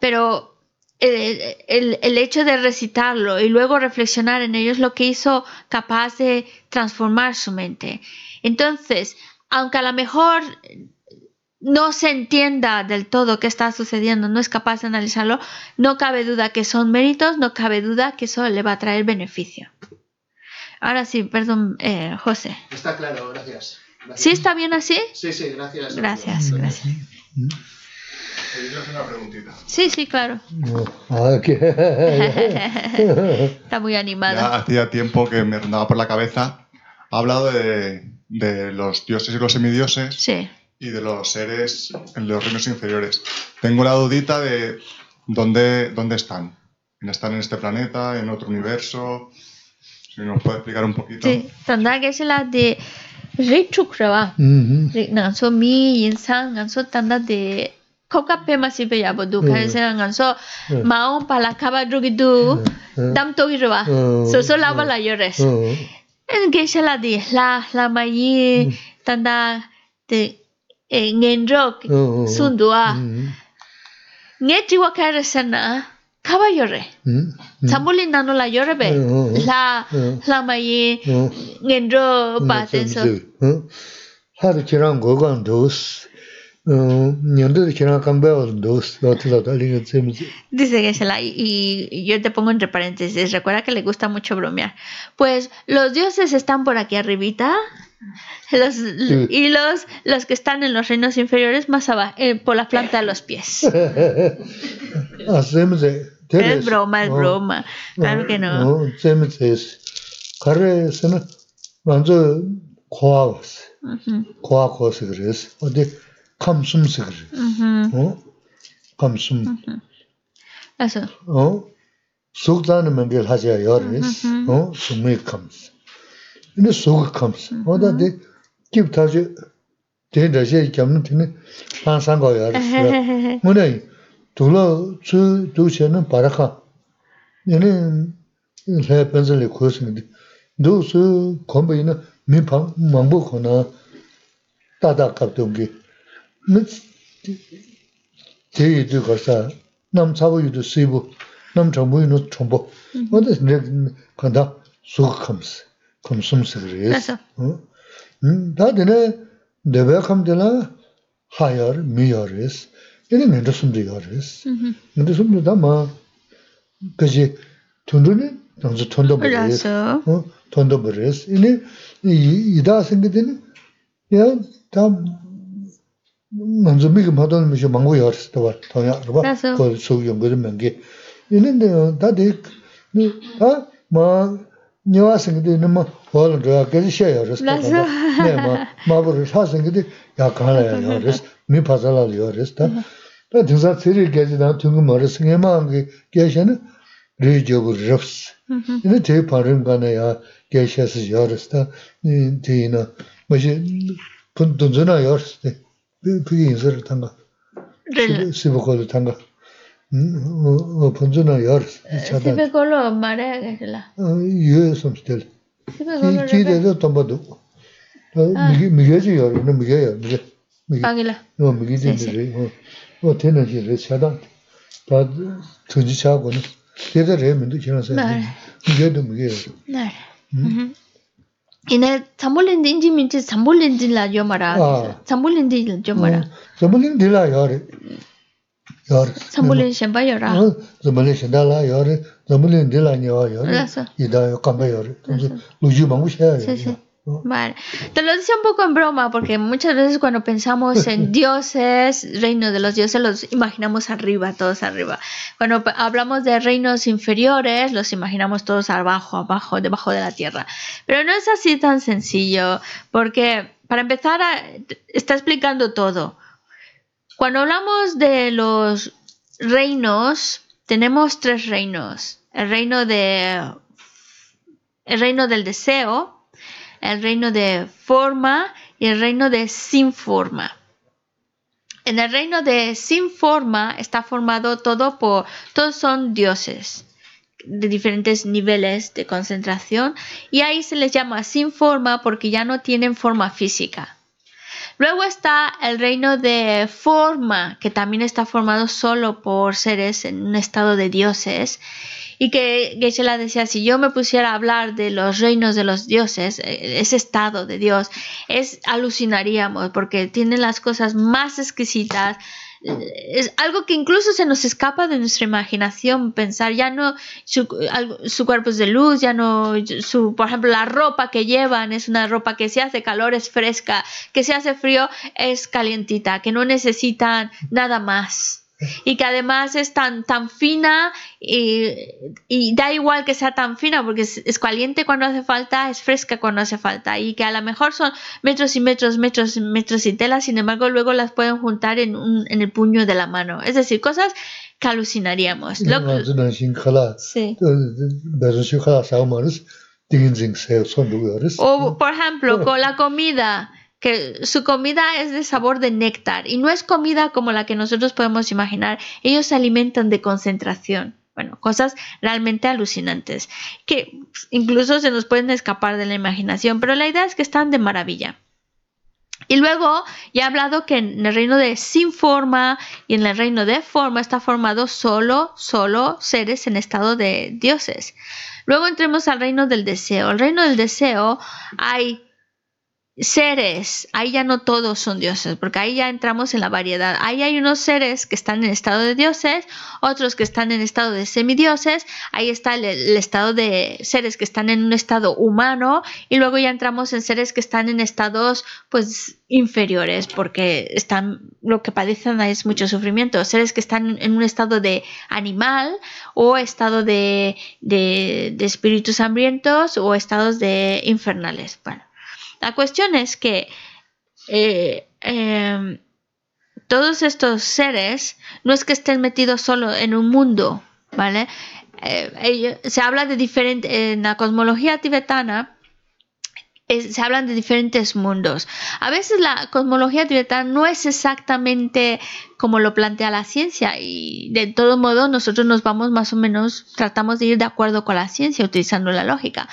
pero el, el- el hecho de recitarlo y luego reflexionar en ello es lo que hizo capaz de transformar su mente. Entonces, aunque a lo mejor no se entienda del todo qué está sucediendo, no es capaz de analizarlo, no cabe duda que son méritos, no cabe duda que eso le va a traer beneficio. Ahora sí, perdón, eh, José. Está claro, gracias. Gracias. ¿Sí está bien así? Sí, sí, gracias. Gracias, gracias. Yo hacer una preguntita. Sí, sí, claro. Que- *laughs* Está muy animado. Ya hacía tiempo que me rondaba por la cabeza. Ha hablado de, de los dioses y los semidioses Sí. Y de los seres en los reinos inferiores. Tengo la dudita de dónde, dónde están. ¿Están en este planeta, en otro universo? Si nos puede explicar un poquito. Sí, tanda que es la de Richuk, ¿verdad? Mhm. Nganso mi insan, nganso tanda de Koka pema si pe yabo du ka se nganso Mm. maong pala kaba drugi du dam to gi rwa. So so la bala yores. En que se la di la la mai tanda de eh, ngenrok oh, oh, oh. sundua mm. Mm-hmm. nge tiwa kare sana kaba yore. Mm-hmm. Mm. mm. nano la yore be. Oh, oh, oh. la la mayi ngenro pa tenso har kirang gogan dos. Nyando de kirang cambio dos, lo te lo Dice y, y yo te pongo entre paréntesis, recuerda que le gusta mucho bromear. Pues los dioses están por aquí arribita, *laughs* Los sí. hilos, los que están en los reinos inferiores más abajo, eh, por la planta de los pies. *laughs* es broma, es broma. Claro que no. Eso. 근데 속 감스 어다데 깁타지 대다시 겸는 되네 항상 거 열스 뭐네 둘러 주 두셔는 바라카 얘는 해 벤슬리 코스인데 도스 공부이는 민방 망보거나 따다 갑동기 뭐 제이도 가서 남 사부유도 쓰이고 남 정부유도 정보 어디 내 간다 수감스 감숨스 그래서 Eso. 어? 음, 다들 내가 감들라 하열 미열스 이런 게 숨도 열스 ujú. 근데 숨도 다마 그지 돈도네 당저 돈도 버리스 Eso. 어 돈도 버리스 이네 이 이다 생기더니 야다 먼저 미금 받은 미시 망고 열스 또 더야 봐 그래서. 그 소용 그러면 게 있는데 다들 아마 녀아 생기더니 뭐 nyewa singdi nima wala dhaya gari xe ya res pakala, nema mabu res, ha singdi ya kala ya res, mi pasala ya res ta. Ta tingsa tsiri gaji dhan tungu ma res, nge ma angi gaisha na ri jobu refs. Ina teyi parim gana ya gaisha si ya res ta, teyi na, mashi dunzuna ya res te, pigi insar tanga, sibu kodu tanga. 간에야 계셔서 열었다 이 제이나 뭐지 분돈전아 열었대 그 그게 인사를 탄가 Rel- 시보고를 탄가 음어 분전아 열었어 차다 Sipe colo marea Geshe-la. 어 이해 섬스텔 Sipe colo 이 기대도 tomado 어 미게 미게지 열는 미게야 미게 미게 Águila. 어 미게지 어 어, 되는 일을 차다 다 전지 차고는 제대로 하면 지나서 네. 미게도 미게 Nare. Ujú. Ine Zambulindi inji minchi Zambulindi la yo mara. Ah. Zambulindi la yo mara. zambalin dila yore Yore Vale. Te lo decía un poco en broma, porque muchas veces cuando pensamos *laughs* en dioses, reino de los dioses, los imaginamos arriba, todos arriba. Cuando hablamos de reinos inferiores, los imaginamos todos abajo, abajo, debajo de la tierra. Pero no es así tan sencillo, porque para empezar, está explicando todo. Cuando hablamos de los reinos, tenemos tres reinos. El reino de el reino del deseo, el reino de forma y el reino de sin forma. En el reino de sin forma está formado todo por, todos son dioses de diferentes niveles de concentración y ahí se les llama sin forma porque ya no tienen forma física. Luego está el reino de forma, que también está formado solo por seres en un estado de dioses. Y que Geshe-la decía, si yo me pusiera a hablar de los reinos de los dioses, eh, ese estado de Dios, es alucinaríamos porque tienen las cosas más exquisitas, es algo que incluso se nos escapa de nuestra imaginación pensar ya no su, su, cuerpo es de luz ya no su por ejemplo la ropa que llevan es una ropa que si hace calor es fresca que si hace frío es calientita que no necesitan nada más y que además es tan, tan fina y, da igual que sea tan fina porque es, caliente cuando hace falta, es fresca cuando hace falta y que a lo mejor son metros y metros, metros y metros y tela, sin embargo luego las pueden juntar en, un, en el puño de la mano. Es decir, cosas que alucinaríamos. sí. O, por ejemplo, con la comida que su comida es de sabor de néctar y no es comida como la que nosotros podemos imaginar. Ellos se alimentan de concentración. Bueno, cosas realmente alucinantes que incluso se nos pueden escapar de la imaginación, pero la idea es que están de maravilla. Y luego ya he hablado que en el reino de sin forma y en el reino de forma está formado solo, solo seres en estado de dioses. Luego entremos al reino del deseo. El reino del deseo hay seres, ahí ya no todos son dioses, porque ahí ya entramos en la variedad. Ahí hay unos seres que están en estado de dioses, otros que están en estado de semidioses, ahí está el, estado de seres que están en un estado humano y luego ya entramos en seres que están en estados pues inferiores, porque están lo que padecen es mucho sufrimiento, seres que están en un estado de animal o estado de, de, de espíritus hambrientos o estados de infernales. Bueno, la cuestión es que eh, em, todos estos seres no es que estén metidos solo en un mundo, ¿vale? Eh, se habla de diferente, en la cosmología tibetana, se hablan de diferentes mundos. A veces la cosmología tibetana no es exactamente como lo plantea la ciencia y de todo modo nosotros nos vamos más o menos, tratamos de ir de acuerdo con la ciencia utilizando la lógica.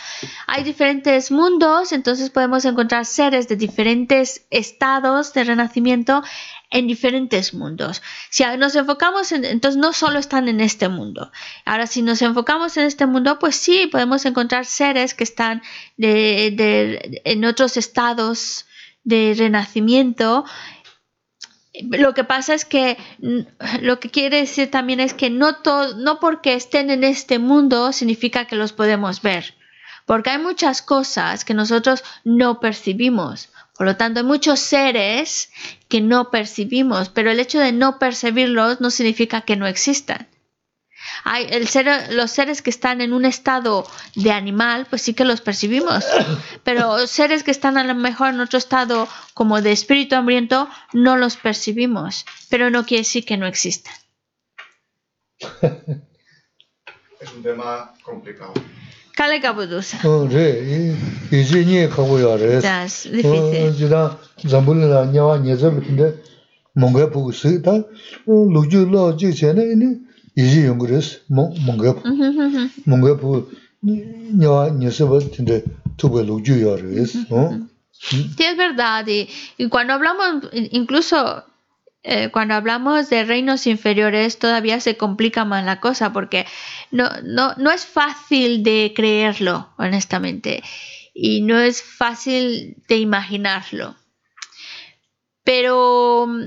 Hay diferentes mundos, entonces podemos encontrar seres de diferentes estados de renacimiento en diferentes mundos. Si nos enfocamos en, entonces no solo están en este mundo. Ahora, si nos enfocamos en este mundo, pues sí, podemos encontrar seres que están en otros estados de renacimiento. Lo que pasa es que lo que quiere decir también es que no, todo, no porque estén en este mundo significa que los podemos ver. Porque hay muchas cosas que nosotros no percibimos. Por lo tanto, hay muchos seres que no percibimos, pero el hecho de no percibirlos no significa que no existan. Hay el ser, los seres que están en un estado de animal, pues sí que los percibimos, *coughs* pero seres que están a lo mejor en otro estado como de espíritu hambriento, no los percibimos, pero no quiere decir que no existan. *laughs* Es un tema complicado. Oh. Ya, es difícil. Nyawa tuba lukju. Sí, es verdad. Y, y cuando hablamos, incluso eh, cuando hablamos de reinos inferiores todavía se complica más la cosa porque no, no, no es fácil de creerlo, honestamente, y no es fácil de imaginarlo. Pero mm,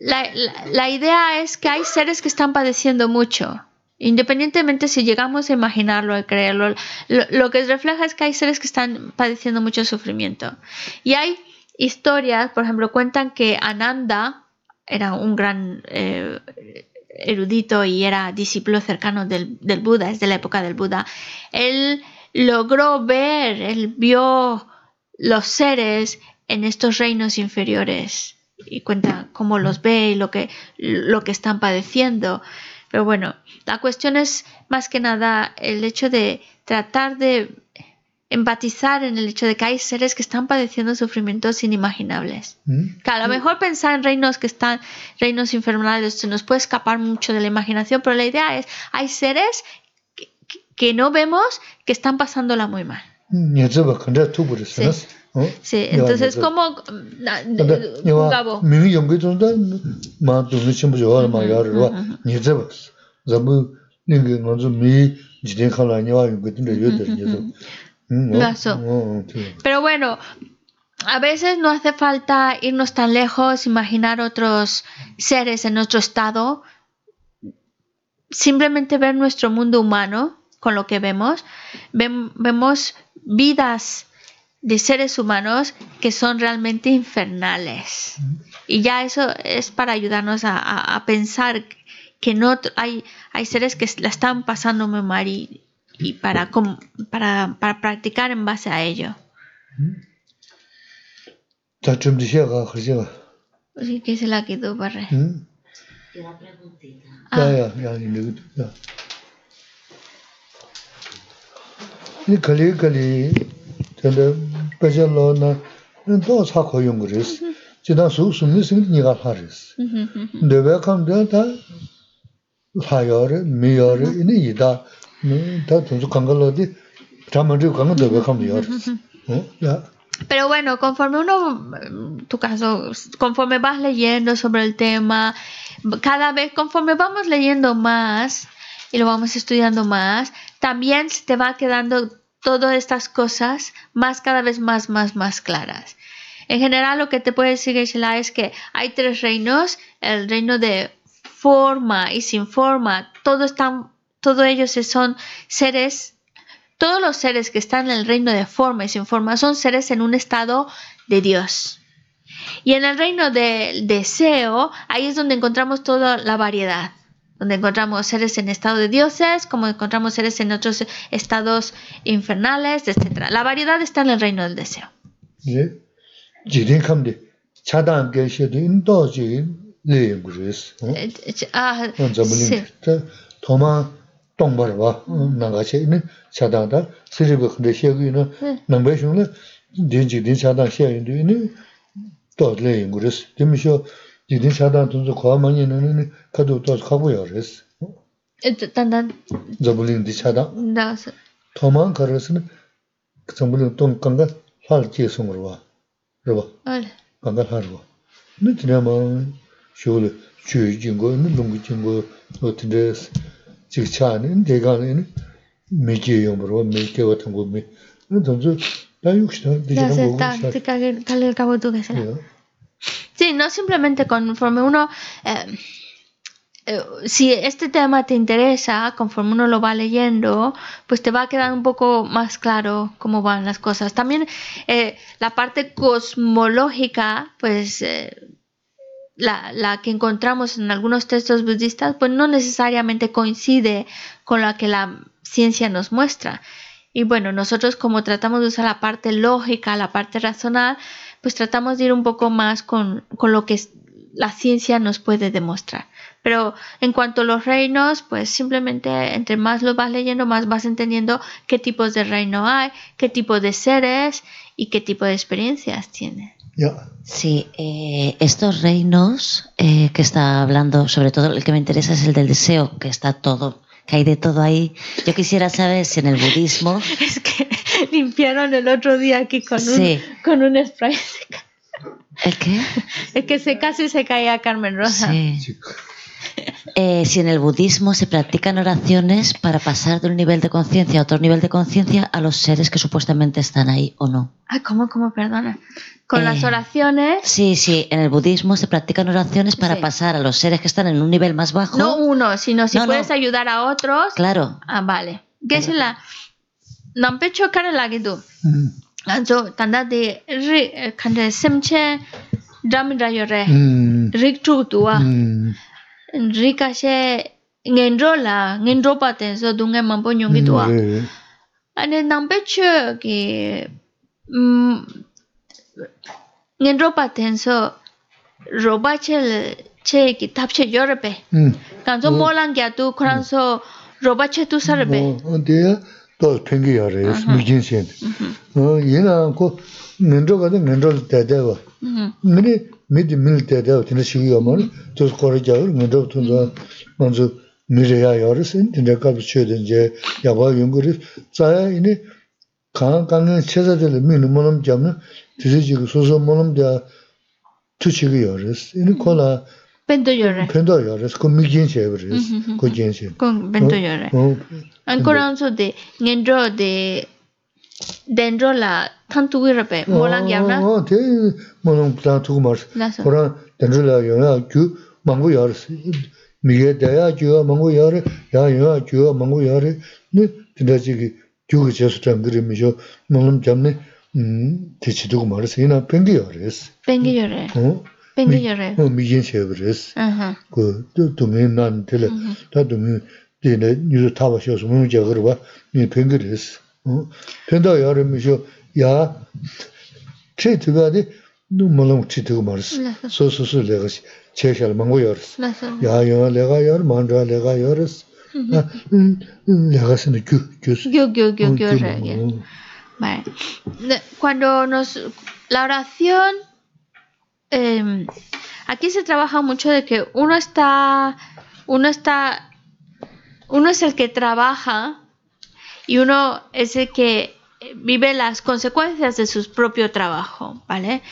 la, la, idea es que hay seres que están padeciendo mucho. Independientemente si llegamos a imaginarlo, a creerlo, lo, lo que refleja es que hay seres que están padeciendo mucho sufrimiento. Y hay historias, por ejemplo, cuentan que Ananda, era un gran eh, erudito y era discípulo cercano del, del, Buda, es de la época del Buda, él logró ver, él vio los seres en estos reinos inferiores y cuenta cómo los ve y lo que, lo que están padeciendo. Pero bueno, la cuestión es más que nada el hecho de tratar de empatizar en el hecho de que hay seres que están padeciendo sufrimientos inimaginables. Mm. Que a lo mejor pensar en reinos que están, reinos infernales, se nos puede escapar mucho de la imaginación, pero la idea es, hay seres que, no vemos que están pasándola muy mal. Sanas. Sí, entonces como Gabo. dungi. Zambu ningi jiden khala nyewa nyezeba. Gaso. Pero bueno, a veces no hace falta irnos tan lejos, imaginar otros seres en nuestro estado. Simplemente ver nuestro mundo humano con lo que vemos. Vem- vemos vidas de seres humanos que son realmente infernales. Y ya eso es para ayudarnos a, a- a pensar que no hay, hay seres que la están pasando muy mal y, y para, com- para, para practicar en base a ello. Así que se la quedó barre. Ya, ya, ya, yindiga. Ya. 니 gali gali tanda baja lo na do sa ko yungu res jina su sumi singi niga la res ndewe kamda ta la yore, mi yore, ini ida ta tunzu kanga lo di chamandri kanga ndewe kamda yore Pero bueno, conforme uno, mm, tu caso, conforme vas leyendo sobre el tema, cada vez conforme vamos leyendo más, y lo vamos estudiando más, también se te va quedando todas estas cosas más, cada vez más, más, más claras. En general, lo que te puede decir Geshe-la es que hay tres reinos: el reino de forma y sin forma. Todo están, todos ellos son seres todos los seres que están en el reino de forma y sin forma son seres en un estado de Dios. Y en el reino del deseo, ahí es donde encontramos toda la variedad. Donde encontramos seres en estado de dioses, como encontramos seres en otros estados infernales, etc. La variedad está en el reino del deseo. Sí. 디디 샤다 돈도 거 많이 내는 카도 또 하고 요레스 단단 저블린 디샤다 나스 토만 걸으스는 그 정부는 돈 건가 할 계속으로 와. 그러봐 알 건가 하고 너 지나면 쇼를 주진 거는 농구 친구 어떤데 직차는 대가는 메기에 용으로 메기에 같은 거 돈도 다 60다 되는 거고 다 그러니까 갈래 가고도 가서 Sí, no simplemente conforme uno, eh, eh, si este tema te interesa, conforme uno lo va leyendo, pues te va a quedar un poco más claro cómo van las cosas. También eh, la parte cosmológica, pues la, la que encontramos en algunos textos budistas, pues no necesariamente coincide con la que la ciencia nos muestra. Y bueno, nosotros como tratamos de usar la parte lógica, la parte racional, pues tratamos de ir un poco más con, con lo que la ciencia nos puede demostrar. Pero en cuanto a los reinos, pues simplemente entre más lo vas leyendo, más vas entendiendo qué tipos de reino hay, qué tipo de seres y qué tipo de experiencias tiene. Ya. Sí, eh, estos reinos eh, que está hablando, sobre todo el que me interesa es el del deseo, que está todo, que hay de todo ahí. Yo quisiera saber si en el budismo, *laughs* Es que limpiaron el otro día aquí con Sí. un, con un spray. ¿el qué? Es que se casi se caía Carmen Rosa. Sí. Eh, si en el budismo se practican oraciones para pasar de un nivel de conciencia a otro nivel de conciencia a los seres que supuestamente están ahí o no. Ay, ¿cómo, cómo, perdona? Con Eh, las oraciones, Sí, sí, en el budismo se practican oraciones para Sí. pasar a los seres que están en un nivel más bajo. no uno, sino si No, no. puedes ayudar a otros. Claro, Ah, vale. ¿Qué es la? Nampecho cara la que tú. Mm. Anjo, tanda de ri, kande semche, dram rayo re. Mm. Rik tu tua. ri ka she ngendro la ngendro pa te so dung nge mampo nyongi mm, tuwa. ane nangpe che ki mm, ngendro pa ten so roba che che ki tap che yo re mm. kanzo mo lang kya tu koran so roba che tu sa re pe. To tengi yo re mi jin sen. Mm-hmm. Yina ko ngendro pa te ngendro te te wa. 미진신. 어, 얘가 고 nenro ga nenro de de wa. Mhm. Mini mid mil de de tene shi yo mar. To ko re ja nenro to za manzo mire ya yaris in de ka bu chöden je ya ba yung ri. Za ini 강 강에 체자들 미는 뭐는 잡는 지지지고 소소 뭐는 자 투치기 열었어 이니 콜라 Bento llore. 펜도 열었어 그 미긴 제버스 그 gen시 Con bento llore. 어 Ancora un so de ngendro de dentro la tanto dendro la tan tuwi rape molang yang na? Oh, oh te molang tan tuwi mar kora dendro la yang na gyu mangu yar mige da ya gyu mangu yar ya yang gyu mangu yar ni tinda ji gi gyu ge jesu tam gri mi jo molang jam ne mm, te chi tuwi mar se na pengi yar es pengi yar oh, pengi yar oh mi yin che ber es ku tu mi nan tele uh-huh. ta tu mi de ne ni ta ba sho su mi je gro ba mi pengi es *laughs* Cuando nos... La oración... Eh, aquí se trabaja mucho de que uno está... Uno está... Uno es el que trabaja y uno es el que vive las consecuencias de su propio trabajo, ¿vale?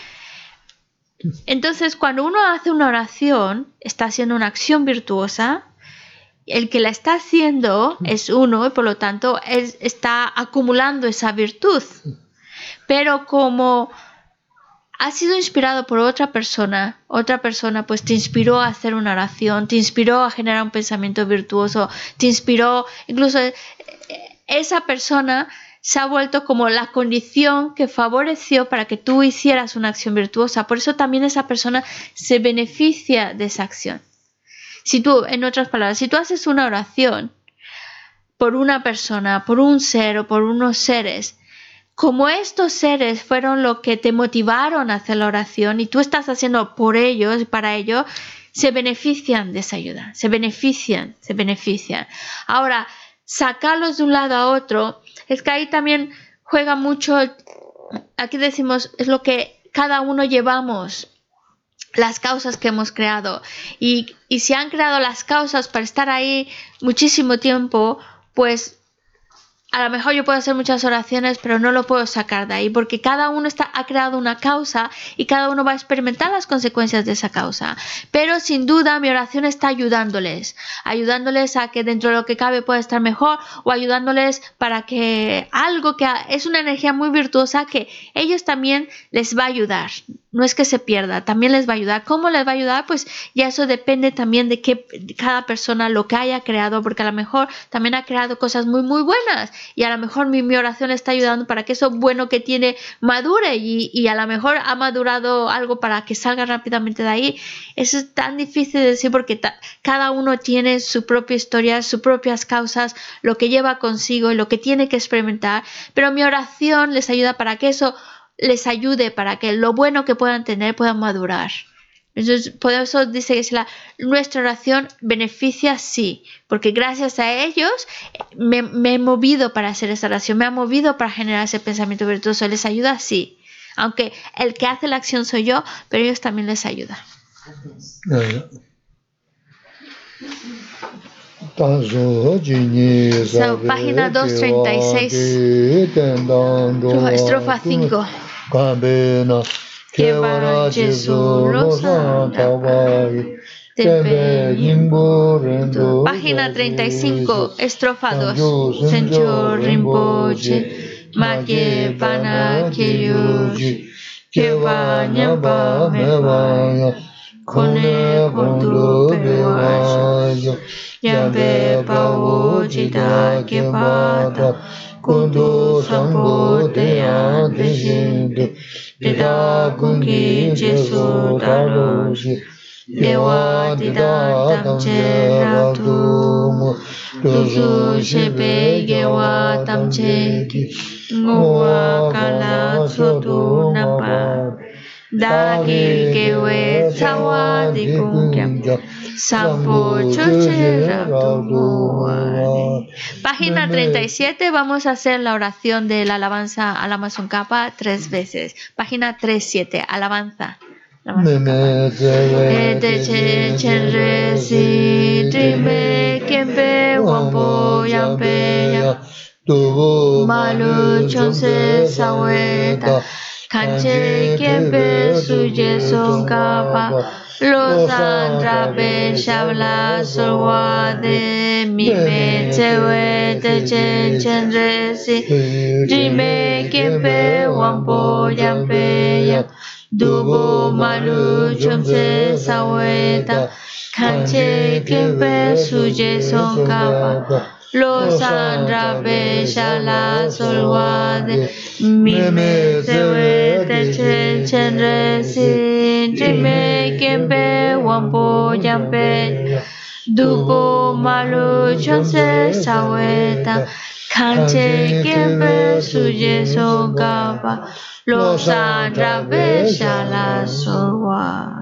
Entonces, cuando uno hace una oración, está haciendo una acción virtuosa, el que la está haciendo es uno y por lo tanto es- está acumulando esa virtud. Pero como ha sido inspirado por otra persona, otra persona pues te inspiró a hacer una oración, te inspiró a generar un pensamiento virtuoso, te inspiró, incluso eh, esa persona se ha vuelto como la condición que favoreció para que tú hicieras una acción virtuosa. Por eso también esa persona se beneficia de esa acción. Si tú, en otras palabras, si tú haces una oración por una persona, por un ser o por unos seres, como estos seres fueron lo que te motivaron a hacer la oración y tú estás haciendo por ellos para ello, se benefician de esa ayuda, se benefician, se benefician. Ahora, sacarlos de un lado a otro, es que ahí también juega mucho, aquí decimos, es lo que cada uno llevamos las causas que hemos creado. Y, y si han creado las causas para estar ahí muchísimo tiempo, pues a lo mejor yo puedo hacer muchas oraciones, pero no lo puedo sacar de ahí, porque cada uno está, ha creado una causa y cada uno va a experimentar las consecuencias de esa causa. Pero sin duda mi oración está ayudándoles, ayudándoles a que dentro de lo que cabe pueda estar mejor o ayudándoles para que algo que es una energía muy virtuosa que ellos también les va a ayudar. No es que se pierda, también les va a ayudar. ¿Cómo les va a ayudar? Pues ya eso depende también de que cada persona lo que haya creado, porque a lo mejor también ha creado cosas muy, muy buenas y a lo mejor mi, mi oración está ayudando para que eso bueno que tiene madure y, y a lo mejor ha madurado algo para que salga rápidamente de ahí. Eso es tan difícil de decir porque cada uno tiene su propia historia, sus propias causas, lo que lleva consigo y lo que tiene que experimentar, pero mi oración les ayuda para que eso les ayude, para que lo bueno que puedan tener puedan madurar. Entonces, por eso dice que la, nuestra oración beneficia, sí, porque gracias a ellos me, me he movido para hacer esa oración, me ha movido para generar ese pensamiento virtuoso, les ayuda, sí. Aunque el que hace la acción soy yo, pero ellos también les ayuda. So, página 236. Estrofa- Página 35, estrofa 2. Señor Rinpoche, ma que van que yo, que vaya va, me vaya, con el condu peruayo, ya ve pa ochita que pata, condu sampo de ante gente, dida gungi jesu daru dewa dida tamche ratu mu duzu shebe gewa tamche ki nguwa kala tsotu napa dagi gewe tsawa di Página 37, vamos a hacer la oración de la alabanza al Amazon Kappa tres veces. Página 37, alabanza. Ete che chen re si tri me kien pe wan po yang pe ya dubu malu chonse saweta kanche kempe suje songkapa lo sandra be shabla solwa de mi me tewe te chen chen re si Rime kempe wampo yampe ya dubu malu chomse saweta kanche kempe suje songkapa lo sandra be shala solwa de mi me tewe te chen chen re si Rime kempe wampo yampe dubu malu chomse saweta kanche kempe suje songkapa lo sandra be shala solwa